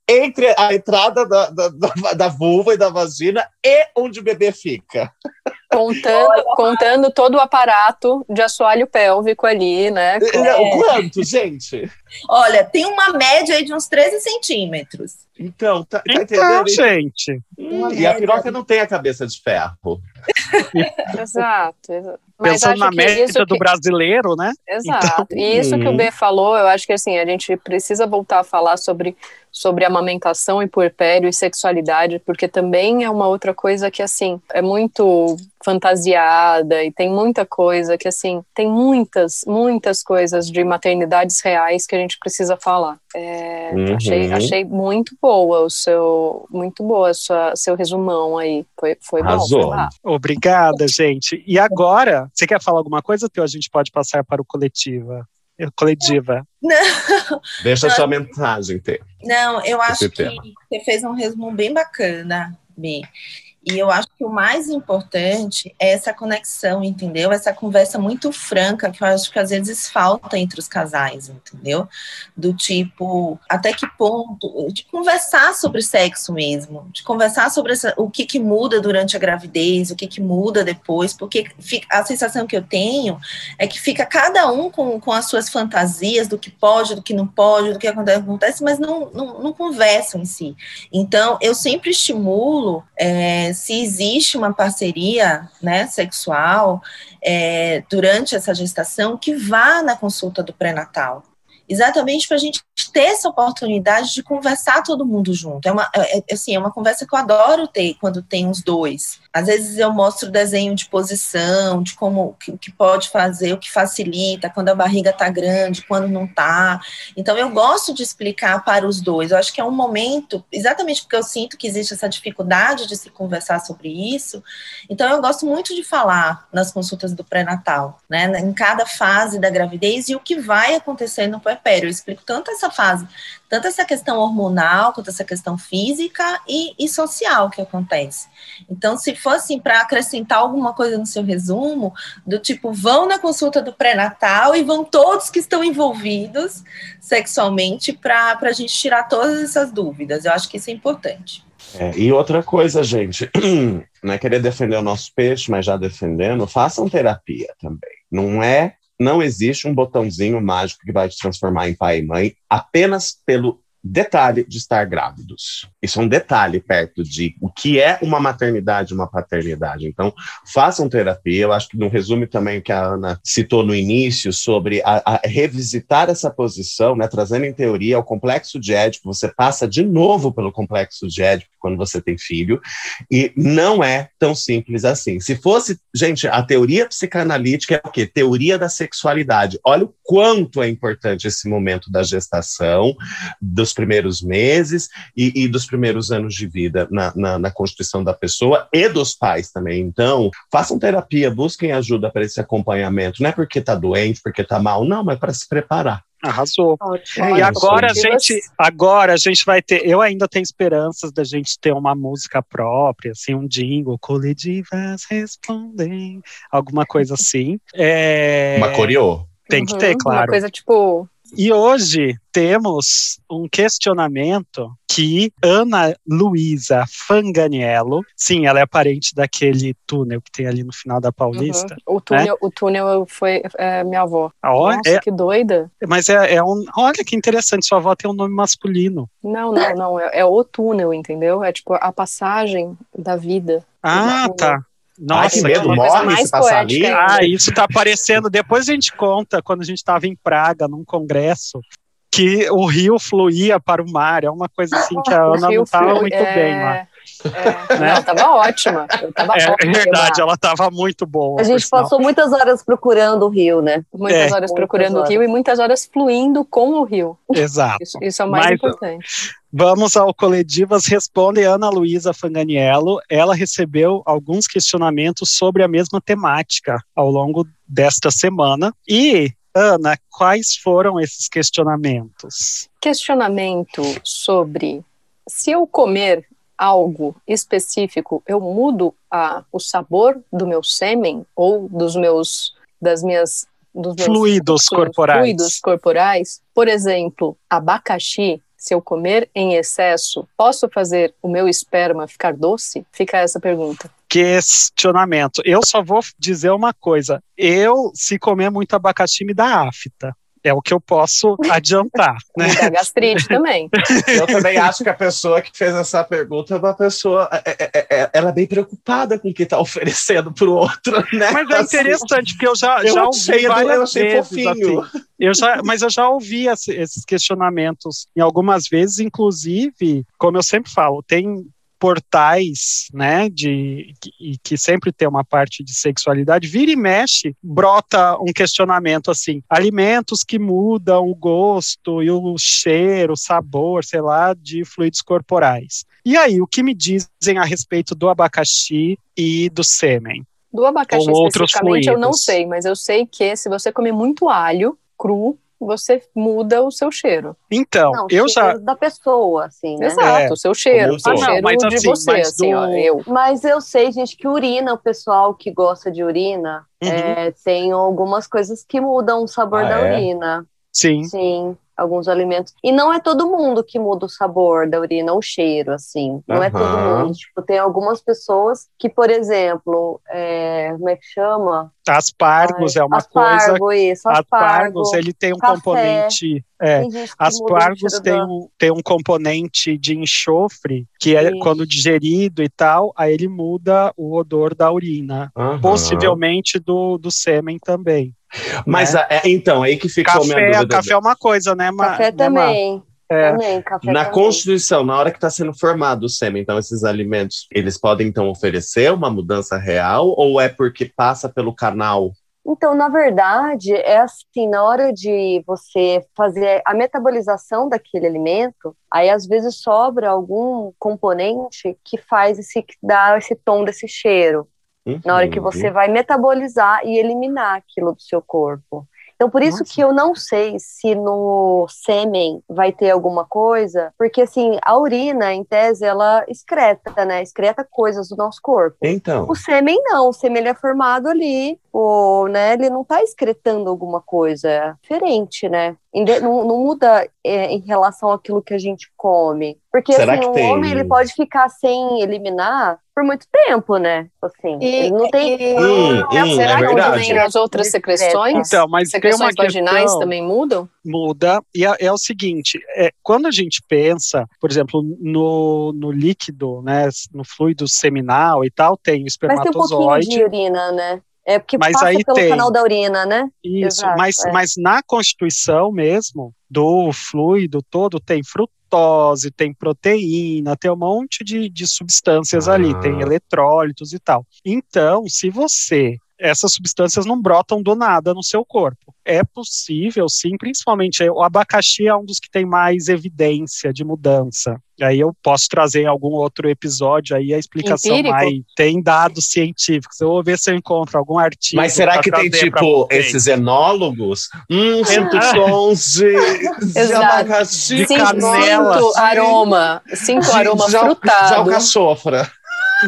Speaker 5: entre a entrada da, da, da, da vulva e da vagina e onde o bebê fica?
Speaker 2: Contando, contando todo o aparato de assoalho pélvico ali, né?
Speaker 5: É. Quanto, gente?
Speaker 7: Olha, tem uma média aí de uns 13 centímetros.
Speaker 5: Então, tá, tá
Speaker 3: então,
Speaker 5: entendendo?
Speaker 3: gente.
Speaker 5: Hum, e a piroca não tem a cabeça de ferro.
Speaker 2: exato. Mas
Speaker 3: Pensando na média do
Speaker 2: que...
Speaker 3: brasileiro, né?
Speaker 2: Exato. Então... E isso que o B falou, eu acho que assim, a gente precisa voltar a falar sobre, sobre amamentação e puerpério e sexualidade, porque também é uma outra coisa que, assim, é muito fantasiada e tem muita coisa que, assim, tem muitas, muitas coisas de maternidades reais que a gente precisa falar. É, uhum. achei, achei muito boa o seu, muito boa sua, seu resumão aí. Foi, foi bom. Foi
Speaker 3: Obrigada, gente. E agora, você quer falar alguma coisa, que a gente pode passar para o coletiva? Coletiva.
Speaker 7: Não.
Speaker 5: Deixa a sua mensagem ter.
Speaker 7: Não, eu acho que você fez um resumo bem bacana, Bi. E eu acho que o mais importante é essa conexão, entendeu? Essa conversa muito franca que eu acho que às vezes falta entre os casais, entendeu? Do tipo, até que ponto de conversar sobre sexo mesmo, de conversar sobre essa, o que, que muda durante a gravidez, o que, que muda depois, porque fica, a sensação que eu tenho é que fica cada um com, com as suas fantasias do que pode, do que não pode, do que acontece, mas não, não, não conversam em si. Então, eu sempre estimulo. É, se existe uma parceria né, sexual é, durante essa gestação, que vá na consulta do pré-natal. Exatamente para a gente ter essa oportunidade de conversar todo mundo junto. É uma, é, é, assim, é uma conversa que eu adoro ter quando tem os dois. Às vezes eu mostro desenho de posição, de como o que pode fazer, o que facilita, quando a barriga está grande, quando não está. Então eu gosto de explicar para os dois. Eu acho que é um momento, exatamente porque eu sinto que existe essa dificuldade de se conversar sobre isso. Então eu gosto muito de falar nas consultas do pré-natal, né? Em cada fase da gravidez e o que vai acontecer no puerpério. Eu explico tanto essa fase, tanto essa questão hormonal, quanto essa questão física e, e social que acontece. Então, se fosse para acrescentar alguma coisa no seu resumo, do tipo, vão na consulta do pré-natal e vão todos que estão envolvidos sexualmente para a gente tirar todas essas dúvidas. Eu acho que isso é importante.
Speaker 5: É, e outra coisa, gente, não é querer defender o nosso peixe, mas já defendendo, façam terapia também. Não é não existe um botãozinho mágico que vai te transformar em pai e mãe apenas pelo detalhe de estar grávidos. Isso é um detalhe perto de o que é uma maternidade, uma paternidade. Então, façam terapia. Eu acho que não resume também que a Ana citou no início sobre a, a revisitar essa posição, né, trazendo em teoria o complexo de Édipo. Você passa de novo pelo complexo de Édipo quando você tem filho, e não é tão simples assim. Se fosse, gente, a teoria psicanalítica é o quê? Teoria da sexualidade. Olha o quanto é importante esse momento da gestação, dos primeiros meses e, e dos primeiros anos de vida na, na, na, constituição da pessoa e dos pais também. Então, façam terapia, busquem ajuda para esse acompanhamento. Não é porque está doente, porque está mal, não, mas para se preparar.
Speaker 3: Arrasou. Ótimo. E agora a gente, agora a gente vai ter, eu ainda tenho esperanças da gente ter uma música própria, assim, um jingle, coletivas respondem, alguma coisa assim. É...
Speaker 5: Uma coreô.
Speaker 3: Tem que ter, claro.
Speaker 2: Uma coisa tipo
Speaker 3: e hoje temos um questionamento que Ana Luísa Fanganiello, sim, ela é parente daquele túnel que tem ali no final da Paulista.
Speaker 2: Uhum. O, túnel, né? o túnel foi é, minha avó.
Speaker 3: Oh,
Speaker 2: Nossa,
Speaker 3: é,
Speaker 2: que doida.
Speaker 3: Mas é, é, um. Olha que interessante, sua avó tem um nome masculino.
Speaker 2: Não, não, não. É, é o túnel, entendeu? É tipo a passagem da vida.
Speaker 3: Ah, tá.
Speaker 5: Nossa, Ai, que medo, morre se passar ali.
Speaker 3: Ah, isso tá aparecendo. Depois a gente conta, quando a gente estava em Praga, num congresso, que o rio fluía para o mar. É uma coisa assim que a Ana não estava muito é... bem lá.
Speaker 2: É, né? Ela estava ótima. Tava
Speaker 3: é, ótima, é verdade, ela estava muito boa.
Speaker 6: A gente passou muitas horas procurando o rio, né?
Speaker 2: Muitas é. horas procurando muitas o rio e muitas horas fluindo com o rio.
Speaker 3: Exato.
Speaker 2: Isso, isso é o mais Mas, importante.
Speaker 3: Vamos ao Coledivas Responde Ana Luísa Fanganiello. Ela recebeu alguns questionamentos sobre a mesma temática ao longo desta semana. E, Ana, quais foram esses questionamentos?
Speaker 2: Questionamento sobre se eu comer algo específico, eu mudo a, o sabor do meu sêmen ou dos meus das minhas dos meus
Speaker 3: fluidos corporais.
Speaker 2: Fluidos corporais. Por exemplo, abacaxi, se eu comer em excesso, posso fazer o meu esperma ficar doce? Fica essa pergunta.
Speaker 3: Questionamento. Eu só vou dizer uma coisa. Eu, se comer muito abacaxi, me dá afta. É o que eu posso adiantar. né?
Speaker 2: E da gastrite também.
Speaker 5: Eu também acho que a pessoa que fez essa pergunta é uma pessoa. É, é, é, é ela é bem preocupada com o que está oferecendo para o outro, né?
Speaker 3: Mas é assim, interessante, porque eu já, eu já ouvi várias eu achei vezes, fofinho. Assim, eu já, mas eu já ouvi esses questionamentos em algumas vezes, inclusive, como eu sempre falo, tem portais, né, de que, que sempre tem uma parte de sexualidade, vira e mexe, brota um questionamento assim: alimentos que mudam o gosto e o cheiro, o sabor, sei lá, de fluidos corporais. E aí, o que me dizem a respeito do abacaxi e do sêmen?
Speaker 2: Do abacaxi especificamente eu não sei, mas eu sei que se você comer muito alho cru, você muda o seu cheiro.
Speaker 3: Então,
Speaker 6: não,
Speaker 3: eu já
Speaker 6: da pessoa, assim, né?
Speaker 2: Exato, é, o seu cheiro, o cheiro mas, de assim, você, assim, do... ó, eu.
Speaker 6: Mas eu sei, gente, que urina, o pessoal que gosta de urina, uhum. é, tem algumas coisas que mudam o sabor ah, da é? urina.
Speaker 3: Sim.
Speaker 6: Sim alguns alimentos. E não é todo mundo que muda o sabor da urina ou o cheiro, assim. Não uhum. é todo mundo. Tipo, tem algumas pessoas que, por exemplo, é, como é que chama?
Speaker 3: Aspargos Ai, é uma
Speaker 6: aspargo,
Speaker 3: coisa.
Speaker 6: Isso, aspargo,
Speaker 3: aspargos, ele tem um café. componente. É, aspargos tem um, tem um componente de enxofre que é quando digerido e tal, aí ele muda o odor da urina, uhum. possivelmente do, do sêmen também.
Speaker 5: Mas né? é, então, aí que ficou
Speaker 3: café,
Speaker 5: minha dúvida.
Speaker 3: Café é uma coisa, né,
Speaker 6: Ma Café né, também. É. Também, café
Speaker 5: na
Speaker 6: também.
Speaker 5: Constituição, na hora que está sendo formado o SEMA, então esses alimentos, eles podem então oferecer uma mudança real ou é porque passa pelo canal?
Speaker 6: Então, na verdade, é assim, na hora de você fazer a metabolização daquele alimento, aí às vezes sobra algum componente que faz esse, que dá esse tom desse cheiro. Uhum. Na hora que você vai metabolizar e eliminar aquilo do seu corpo. Então, por isso Nossa. que eu não sei se no sêmen vai ter alguma coisa, porque assim, a urina, em tese, ela excreta, né? Excreta coisas do nosso corpo.
Speaker 5: Então.
Speaker 6: O sêmen não, o sêmen ele é formado ali, o, né? Ele não tá excretando alguma coisa, é diferente, né? Não, não muda é, em relação àquilo que a gente come. Porque
Speaker 5: Será
Speaker 6: assim,
Speaker 5: que
Speaker 6: o
Speaker 5: tem?
Speaker 6: homem ele pode ficar sem eliminar por muito tempo, né? Assim,
Speaker 2: E-
Speaker 6: ele não tem.
Speaker 2: e-
Speaker 5: Hum, hum,
Speaker 2: Será
Speaker 5: é
Speaker 2: que também as outras secreções?
Speaker 3: Então, mas tem uma
Speaker 2: secreções vaginais
Speaker 3: questão-
Speaker 2: também mudam?
Speaker 3: muda. E é, é o seguinte: é, quando a gente pensa, por exemplo, no, no líquido, né, no fluido seminal e tal, tem o
Speaker 6: Mas tem um pouquinho
Speaker 3: espermatozoide.
Speaker 6: de urina, né? É porque
Speaker 3: Mas
Speaker 6: passa
Speaker 3: aí
Speaker 6: pelo
Speaker 3: tem.
Speaker 6: canal da urina, né?
Speaker 3: Isso,
Speaker 6: Exato,
Speaker 3: mas,
Speaker 6: é.
Speaker 3: mas na constituição mesmo do fluido todo tem frutose, tem proteína, tem um monte de, de substâncias ali,
Speaker 8: Ah.
Speaker 3: tem eletrólitos e tal. Então, se você essas substâncias não brotam do nada no seu corpo. É possível, sim, principalmente o abacaxi é um dos que tem mais evidência de mudança. E aí eu posso trazer em algum outro episódio aí a explicação
Speaker 2: Empírico?
Speaker 3: mais. Tem dados científicos. Eu vou ver se eu encontro algum artigo.
Speaker 5: Mas será que tem, tipo, esses enólogos? Hum, sinto tons de, de abacaxi.
Speaker 3: De
Speaker 2: Sinto
Speaker 3: canela.
Speaker 2: aroma, sinto
Speaker 5: de-
Speaker 2: aroma
Speaker 5: de al- De
Speaker 2: frutado.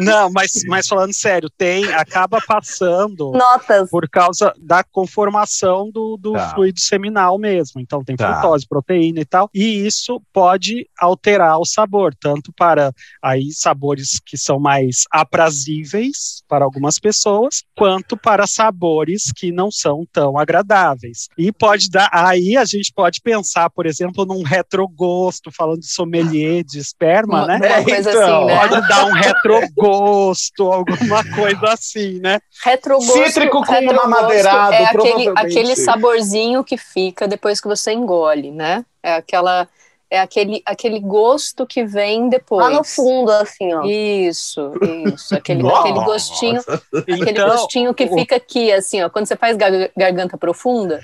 Speaker 3: Não, mas, mas falando sério, tem, acaba passando
Speaker 6: Notas.
Speaker 3: por causa da conformação do, do
Speaker 5: Tá.
Speaker 3: fluido seminal mesmo. Então tem
Speaker 5: Tá.
Speaker 3: frutose, proteína e tal. E isso pode alterar o sabor, tanto para aí sabores que são mais aprazíveis para algumas pessoas, quanto para sabores que não são tão agradáveis. E pode dar, aí a gente pode pensar, por exemplo, num retrogosto, falando de sommelier de esperma,
Speaker 2: Uma,
Speaker 3: né?
Speaker 2: uma coisa
Speaker 5: Então,
Speaker 2: assim, né?
Speaker 3: Pode dar um retrogosto, alguma coisa assim, né?
Speaker 2: Retrogosto,
Speaker 5: Cítrico com
Speaker 2: retrogosto
Speaker 5: amadeirado,
Speaker 2: é aquele, aquele saborzinho que fica depois que você engole, né? É aquela é aquele, aquele gosto que vem depois.
Speaker 6: Lá no fundo, assim, ó.
Speaker 2: Isso, isso. Aquele, aquele gostinho, aquele
Speaker 3: Então,
Speaker 2: gostinho que
Speaker 3: o-
Speaker 2: fica aqui, assim, ó. Quando você faz gar- garganta profunda,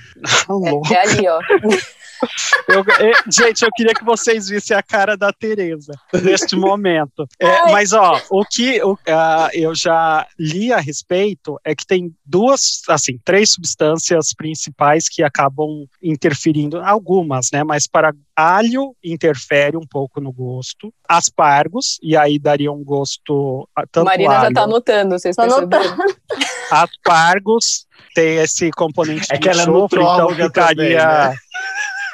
Speaker 3: louco.
Speaker 2: é, é ali, ó.
Speaker 3: Eu- é, gente, eu queria que vocês vissem a cara da Tereza neste momento. É, mas, ó, o que o- ah, eu já li a respeito é que tem duas, assim, três substâncias principais que acabam interferindo, algumas, né? Mas para alho interfere um pouco no gosto, aspargos, e aí daria um gosto ah, tanto
Speaker 2: Marina já
Speaker 3: alho,
Speaker 2: tá anotando, vocês
Speaker 6: Tô
Speaker 2: perceberam?
Speaker 3: aspargos tem esse componente
Speaker 5: É
Speaker 3: de
Speaker 5: que ela é
Speaker 3: então ficaria,
Speaker 5: também, né?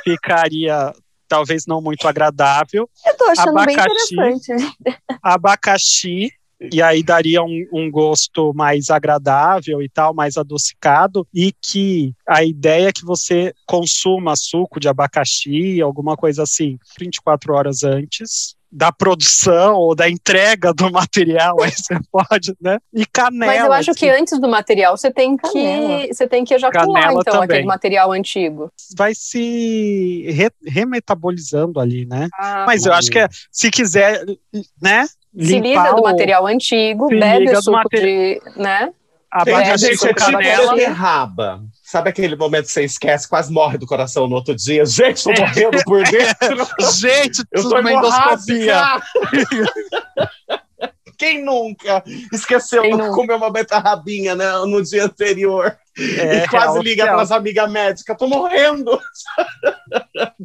Speaker 3: Ficaria talvez não muito agradável.
Speaker 6: Eu tô achando bem
Speaker 3: Abacaxi.
Speaker 6: interessante.
Speaker 3: Abacaxi, e aí daria um, um gosto mais agradável e tal, mais adocicado, e que a ideia é que você consuma suco de abacaxi, alguma coisa assim, 24 horas antes da produção ou da entrega do material, aí você pode, né? E canela.
Speaker 2: Mas eu acho que
Speaker 3: assim,
Speaker 2: antes do material você tem
Speaker 6: Canela.
Speaker 2: que você tem que ejacular
Speaker 3: Canela
Speaker 2: então
Speaker 3: também.
Speaker 2: aquele material antigo.
Speaker 3: vai se re- remetabolizando ali, né?
Speaker 2: Ah,
Speaker 3: Mas eu acho que é, se quiser, né?
Speaker 2: se livra do material antigo, bebe
Speaker 3: liga
Speaker 2: o suco de, né? Bebe
Speaker 5: Gente, é tipo beterraba. Sabe aquele momento que você esquece, quase morre do coração no outro dia? Gente, tô morrendo por dentro.
Speaker 3: Gente,
Speaker 5: Eu tô
Speaker 3: uma endoscopia.
Speaker 5: Quem nunca esqueceu
Speaker 2: Quem
Speaker 5: de
Speaker 2: nunca?
Speaker 5: comer uma beterrabinha né, no dia anterior?
Speaker 3: É,
Speaker 5: e quase
Speaker 3: real,
Speaker 5: liga para as amigas médicas, tô morrendo.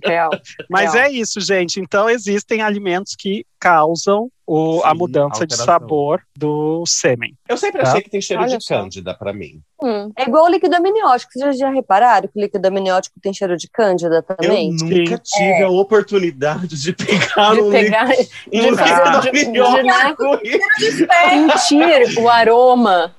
Speaker 2: Real.
Speaker 3: Mas
Speaker 2: Real.
Speaker 3: é isso, gente. Então existem alimentos que causam o- a
Speaker 5: Sim,
Speaker 3: mudança de
Speaker 5: alteração.
Speaker 3: sabor do sêmen.
Speaker 5: Eu sempre
Speaker 3: Tá.
Speaker 5: achei que tem cheiro
Speaker 2: Olha
Speaker 5: de
Speaker 2: só.
Speaker 5: cândida pra mim.
Speaker 2: Hum.
Speaker 6: É igual o líquido amniótico. Vocês já, repararam que o líquido amniótico tem cheiro de cândida também?
Speaker 5: Eu nunca tive a oportunidade de pegar
Speaker 2: De
Speaker 5: um
Speaker 2: pegar,
Speaker 5: líquido
Speaker 2: de fazer de- de-
Speaker 5: amniótico e-
Speaker 2: sentir o aroma,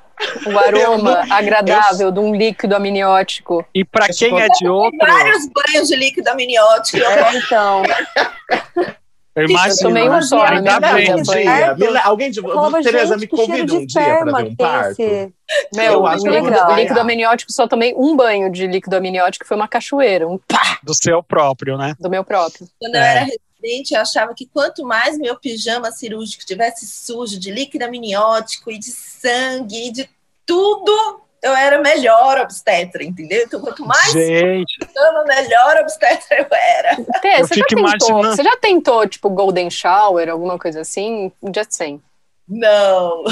Speaker 2: o aroma agradável de um líquido amniótico.
Speaker 3: E para quem é de outro,
Speaker 7: Vários banhos de líquido amniótico.
Speaker 6: É, então.
Speaker 3: eu imagino.
Speaker 2: tomei um
Speaker 3: né?
Speaker 2: só na
Speaker 3: Ainda bem.
Speaker 5: um dia. Me le- Alguém de
Speaker 6: Eu falava,
Speaker 5: Tereza,
Speaker 6: gente,
Speaker 5: me
Speaker 6: que
Speaker 5: convida um dia para ver um
Speaker 6: que
Speaker 5: parto.
Speaker 6: esse-
Speaker 2: Meu,
Speaker 5: Eu acho
Speaker 2: líquido,
Speaker 5: legal.
Speaker 2: o líquido amniótico só tomei um banho de líquido amniótico, foi uma cachoeira, um pá
Speaker 3: Do seu próprio, né?
Speaker 2: do meu próprio.
Speaker 7: Quando eu
Speaker 3: É.
Speaker 7: era residente, eu achava que quanto mais meu pijama cirúrgico tivesse sujo de líquido amniótico e de sangue e de tudo, eu era melhor obstetra, entendeu? Então, quanto mais
Speaker 3: Gente,
Speaker 7: pijama, melhor obstetra eu era.
Speaker 2: Tê,
Speaker 3: Eu
Speaker 2: você já tentou,
Speaker 3: imaginando-
Speaker 2: você já tentou, tipo, golden shower, alguma coisa assim? Just saying.
Speaker 7: Não.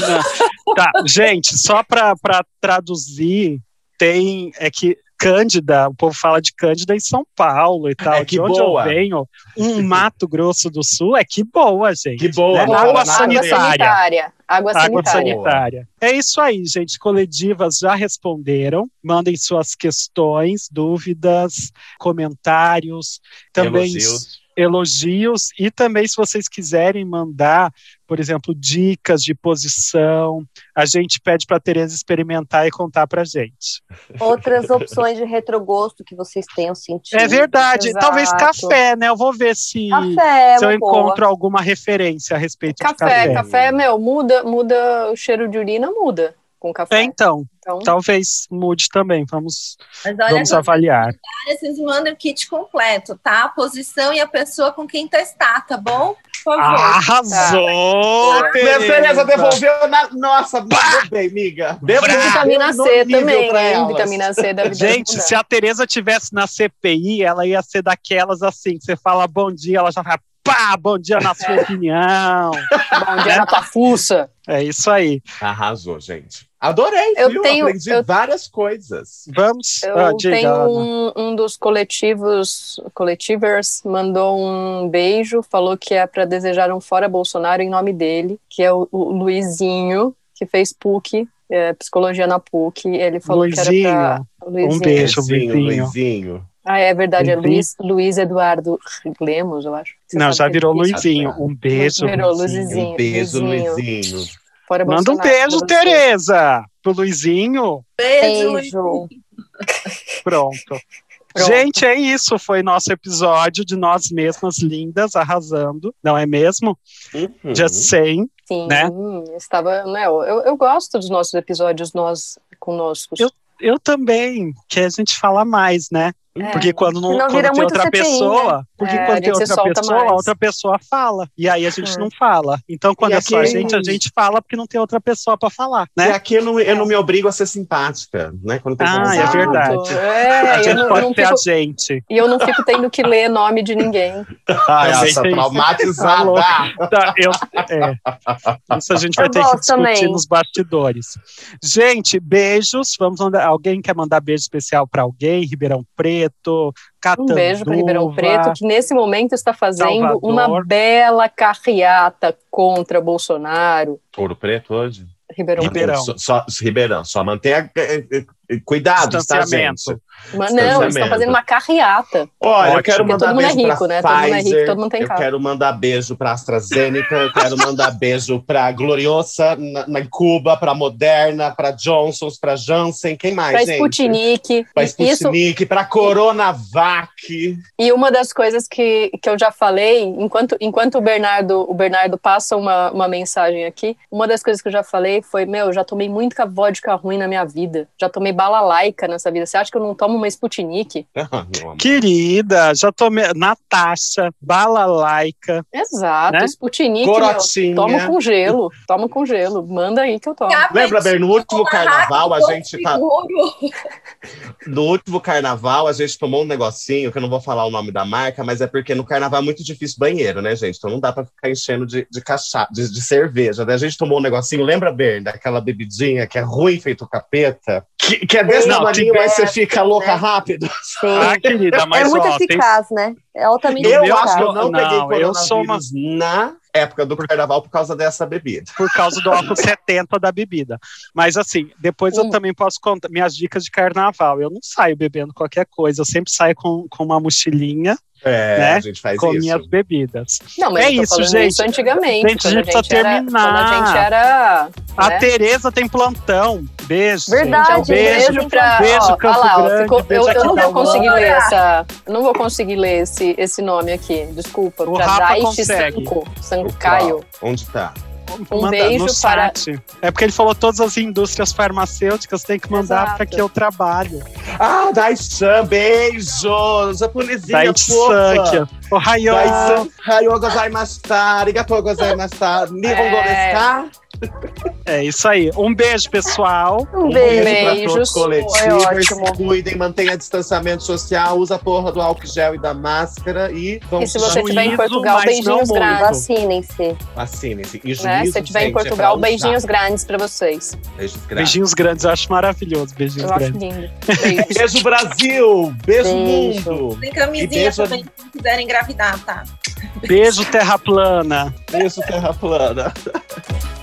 Speaker 3: tá, gente, só para traduzir, tem é que Cândida, o povo fala de Cândida em São Paulo e tal.
Speaker 5: É, que
Speaker 3: de onde
Speaker 5: boa.
Speaker 3: eu venho, um Mato Grosso do Sul, é que boa, gente.
Speaker 5: Que boa,
Speaker 3: né?
Speaker 5: boa,
Speaker 3: Água sanitária.
Speaker 2: sanitária. Água
Speaker 3: Água
Speaker 2: sanitária.
Speaker 3: sanitária. É isso aí, gente. Coletivas já responderam. Mandem suas questões, dúvidas, comentários, também
Speaker 5: Elogios.
Speaker 3: Elogios e também se vocês quiserem mandar, por exemplo, dicas de posição, a gente pede para Tereza experimentar e contar para gente.
Speaker 6: Outras opções de retrogosto que vocês tenham sentido.
Speaker 3: É verdade.
Speaker 2: Exato.
Speaker 3: Talvez café, né? Eu vou ver se,
Speaker 6: Café, é
Speaker 3: se eu
Speaker 6: boa.
Speaker 3: encontro alguma referência a respeito
Speaker 2: Café,
Speaker 3: de café.
Speaker 2: café, meu, muda, muda o cheiro de urina, muda com
Speaker 3: É,
Speaker 2: café.
Speaker 3: então,
Speaker 2: Então,
Speaker 3: talvez mude também. Vamos,
Speaker 7: Mas olha,
Speaker 3: vamos avaliar.
Speaker 7: vocês mandam o kit completo, tá? A posição e a pessoa com quem testar, tá bom? Por favor.
Speaker 3: Arrasou!
Speaker 2: Tá.
Speaker 5: Tereza devolveu na. Nossa, mandou bem, miga. Devolveu
Speaker 2: vitamina C também. Vitamina C da vida
Speaker 3: Gente, se a Tereza tivesse na CPI, ela ia ser daquelas assim, que você fala bom dia, ela já fala pá, bom dia na sua opinião.
Speaker 2: Bom dia na tua fuça.
Speaker 3: É isso aí.
Speaker 5: Arrasou, gente. Adorei,
Speaker 2: Eu
Speaker 5: viu?
Speaker 2: tenho-
Speaker 5: Aprendi
Speaker 2: eu-
Speaker 5: várias coisas.
Speaker 3: Vamos.
Speaker 2: Eu
Speaker 3: ah, diga,
Speaker 2: tenho um, um dos coletivos, coletivers, mandou um beijo, falou que é para desejar um fora Bolsonaro em nome dele, que é o, o Luizinho, que fez PUC, é, psicologia na PUC. Ele falou que era pra. Luizinho.
Speaker 3: Um beijo,
Speaker 5: Luizinho,
Speaker 3: Luizinho.
Speaker 5: Luizinho.
Speaker 2: Ah, é verdade, é
Speaker 3: Luizinho.
Speaker 2: Luiz, Luiz Eduardo Lemos, eu acho. Você
Speaker 3: Não, já
Speaker 2: que
Speaker 3: virou. Luizinho. Um beijo.
Speaker 2: Virou
Speaker 3: Luizinho.
Speaker 2: Luizinho.
Speaker 5: Um beijo,
Speaker 2: Luizinho. Fora
Speaker 3: Manda um
Speaker 2: Bolsonaro
Speaker 3: beijo,
Speaker 2: pra você.
Speaker 3: Tereza, pro Luizinho.
Speaker 7: Beijo.
Speaker 6: Beijo.
Speaker 3: Pronto.
Speaker 2: Pronto.
Speaker 3: Gente, é isso. Foi nosso episódio de nós mesmas lindas, arrasando, não é mesmo?
Speaker 5: Uhum.
Speaker 3: Dia 100.
Speaker 2: Sim,
Speaker 3: né?
Speaker 2: estava, né, eu, eu gosto dos nossos episódios nós conosco.
Speaker 3: Eu- Eu também, que a gente fala mais, né?
Speaker 2: É.
Speaker 3: Porque quando não,
Speaker 6: Senão
Speaker 3: quando
Speaker 6: vira
Speaker 3: tem outra
Speaker 6: CPI,
Speaker 3: pessoa, porque
Speaker 2: É, a
Speaker 3: quando tem outra pessoa,
Speaker 2: mais.
Speaker 3: a outra pessoa fala. E aí a gente
Speaker 2: É.
Speaker 3: não fala. Então, quando
Speaker 5: E
Speaker 3: é só a
Speaker 5: aqui-
Speaker 3: gente, a gente fala porque não tem outra pessoa pra falar,
Speaker 5: E
Speaker 3: né?
Speaker 5: aqui eu não, eu não me obrigo a ser simpática, né? Quando tem
Speaker 3: Ah, é verdade.
Speaker 2: É,
Speaker 3: a
Speaker 2: eu
Speaker 3: gente
Speaker 2: não,
Speaker 3: pode
Speaker 2: não
Speaker 3: ter
Speaker 2: fico,
Speaker 3: a gente.
Speaker 2: e eu não fico tendo que ler nome de ninguém.
Speaker 3: Ah,
Speaker 5: Nossa,
Speaker 3: gente,
Speaker 5: traumatizada.
Speaker 3: Alô. Tá, eu- é. Isso a gente vai
Speaker 6: Eu
Speaker 3: ter que discutir
Speaker 6: também.
Speaker 3: nos bastidores. Gente, beijos. Vamos mandar. Alguém quer mandar beijo especial para alguém? Ribeirão Preto, Catanduva.
Speaker 2: Um beijo para Ribeirão Preto, que nesse momento está fazendo
Speaker 3: Salvador.
Speaker 2: uma bela carreata contra Bolsonaro.
Speaker 5: Ouro Preto hoje?
Speaker 2: Ribeirão
Speaker 3: Ribeirão.
Speaker 5: Só, só- Ribeirão, só mantenha eh, eh, eh, cuidado, tá, gente?
Speaker 2: Mas não, eles estão fazendo uma carreata.
Speaker 5: Olha, eu
Speaker 3: Ótimo.
Speaker 5: quero
Speaker 2: Porque
Speaker 5: mandar
Speaker 2: todo mundo é
Speaker 5: beijo
Speaker 2: rico,
Speaker 5: pra
Speaker 2: né? Todo mundo é rico,
Speaker 5: Pfizer,
Speaker 2: todo mundo tem
Speaker 5: eu
Speaker 2: carro.
Speaker 5: quero mandar beijo pra AstraZeneca, eu quero mandar beijo pra Gloriosa na, na Cuba, pra Moderna, pra Johnson's, pra Janssen, quem mais,
Speaker 2: Para
Speaker 5: gente?
Speaker 2: Sputnik.
Speaker 5: Pra
Speaker 2: Isso,
Speaker 5: Sputnik, pra Coronavac.
Speaker 2: E uma das coisas que, que eu já falei, enquanto, enquanto o Bernardo o Bernardo passa uma, uma mensagem aqui, uma das coisas que eu já falei foi, meu, eu já tomei muita vodka ruim na minha vida. Já tomei bala laica nessa vida. Você acha que eu não tomo uma Sputnik?
Speaker 5: Ah.
Speaker 3: Querida, já tomei. Natasha, Balalaica.
Speaker 2: Exato,
Speaker 3: Né?
Speaker 2: Sputnik,
Speaker 5: Corotinha.
Speaker 2: toma com gelo. Toma com gelo. Manda aí que eu tomo.
Speaker 5: Lembra, Ber, no último carnaval a gente tá.
Speaker 7: Seguro.
Speaker 5: No último carnaval, a gente tomou um negocinho, que eu não vou falar o nome da marca, mas é porque no carnaval é muito difícil banheiro, né, gente? Então não dá pra ficar enchendo de, de cachaça, de, de cerveja. Daí a gente tomou um negocinho, lembra, Ber, daquela bebidinha que é ruim feito capeta? Que, que é desse
Speaker 3: Não,
Speaker 5: tamanho, mas você
Speaker 6: é,
Speaker 5: fica louca
Speaker 6: né?
Speaker 5: rápido.
Speaker 3: Ah, querida, mas
Speaker 6: é muito
Speaker 3: ó, tem-
Speaker 6: eficaz, né? É altamente
Speaker 5: Eu
Speaker 6: eficaz.
Speaker 5: acho que eu não,
Speaker 3: Não,
Speaker 5: peguei
Speaker 3: eu sou uma-
Speaker 5: na época do carnaval por causa dessa bebida.
Speaker 3: por causa do álcool 70 da bebida. Mas assim, depois eu
Speaker 2: Hum.
Speaker 3: também posso contar minhas dicas de carnaval. Eu não saio bebendo qualquer coisa, eu sempre saio com, com uma mochilinha
Speaker 5: É,
Speaker 3: Né?
Speaker 5: a gente faz
Speaker 3: com
Speaker 5: isso.
Speaker 3: minhas bebidas.
Speaker 2: Não, mas
Speaker 3: É
Speaker 2: eu tô
Speaker 3: isso,
Speaker 2: falando
Speaker 3: gente.
Speaker 2: isso antigamente.
Speaker 3: Gente, a gente precisa
Speaker 2: era,
Speaker 3: terminar.
Speaker 2: Quando a gente era.
Speaker 3: A
Speaker 2: né?
Speaker 3: Tereza tem plantão. Beijo.
Speaker 6: Verdade,
Speaker 3: gente. Beijo.
Speaker 2: beijo pra.
Speaker 3: beijo,
Speaker 2: ó,
Speaker 3: Campo
Speaker 2: olha lá, ó,
Speaker 3: Grande,
Speaker 2: ficou-
Speaker 3: beijo
Speaker 2: eu, eu não vou conseguir ler essa. Eu não vou conseguir ler esse, esse nome aqui. Desculpa.
Speaker 3: O
Speaker 2: pra
Speaker 3: Rafa
Speaker 2: Daichi. Sanko.
Speaker 5: Onde tá?
Speaker 2: Um
Speaker 3: Manda
Speaker 2: beijo
Speaker 3: no
Speaker 2: para-
Speaker 3: site. É porque ele falou todas as indústrias farmacêuticas tem que mandar para que eu trabalho.
Speaker 5: Ah, Daishan, beijos! Japonesinha fofa!
Speaker 3: O Rayon.
Speaker 5: Daishan, hayo gozaimashita, arigatou gozaimashita, nihongo desu?
Speaker 3: É isso aí. Um beijo, pessoal.
Speaker 6: Um
Speaker 5: Um
Speaker 6: beijo.
Speaker 5: beijo pra todos
Speaker 6: Foi
Speaker 5: coletivos.
Speaker 6: ótimo.
Speaker 5: Se cuidem, mantenha distanciamento social, usa a porra do álcool gel e da máscara e vamos
Speaker 2: E se você estiver em Portugal, beijinhos grandes.
Speaker 6: Vacinem-se.
Speaker 5: vacinem-se. E
Speaker 2: Né?
Speaker 5: juízo,
Speaker 2: Se você estiver em
Speaker 5: é
Speaker 2: Portugal,
Speaker 5: pra
Speaker 2: beijinhos
Speaker 5: usar.
Speaker 2: grandes pra vocês.
Speaker 5: Beijos grandes.
Speaker 3: Beijinhos grandes, eu acho maravilhoso. Beijinhos
Speaker 2: Eu acho
Speaker 3: grandes.
Speaker 2: lindo. Beijos.
Speaker 5: Beijo, Brasil! Beijo,
Speaker 6: Beijo.
Speaker 5: mundo!
Speaker 7: Tem camisinha
Speaker 5: beijo-
Speaker 7: também, se quiserem engravidar, tá?
Speaker 3: Beijo, terra plana.
Speaker 5: Beijo, terra plana.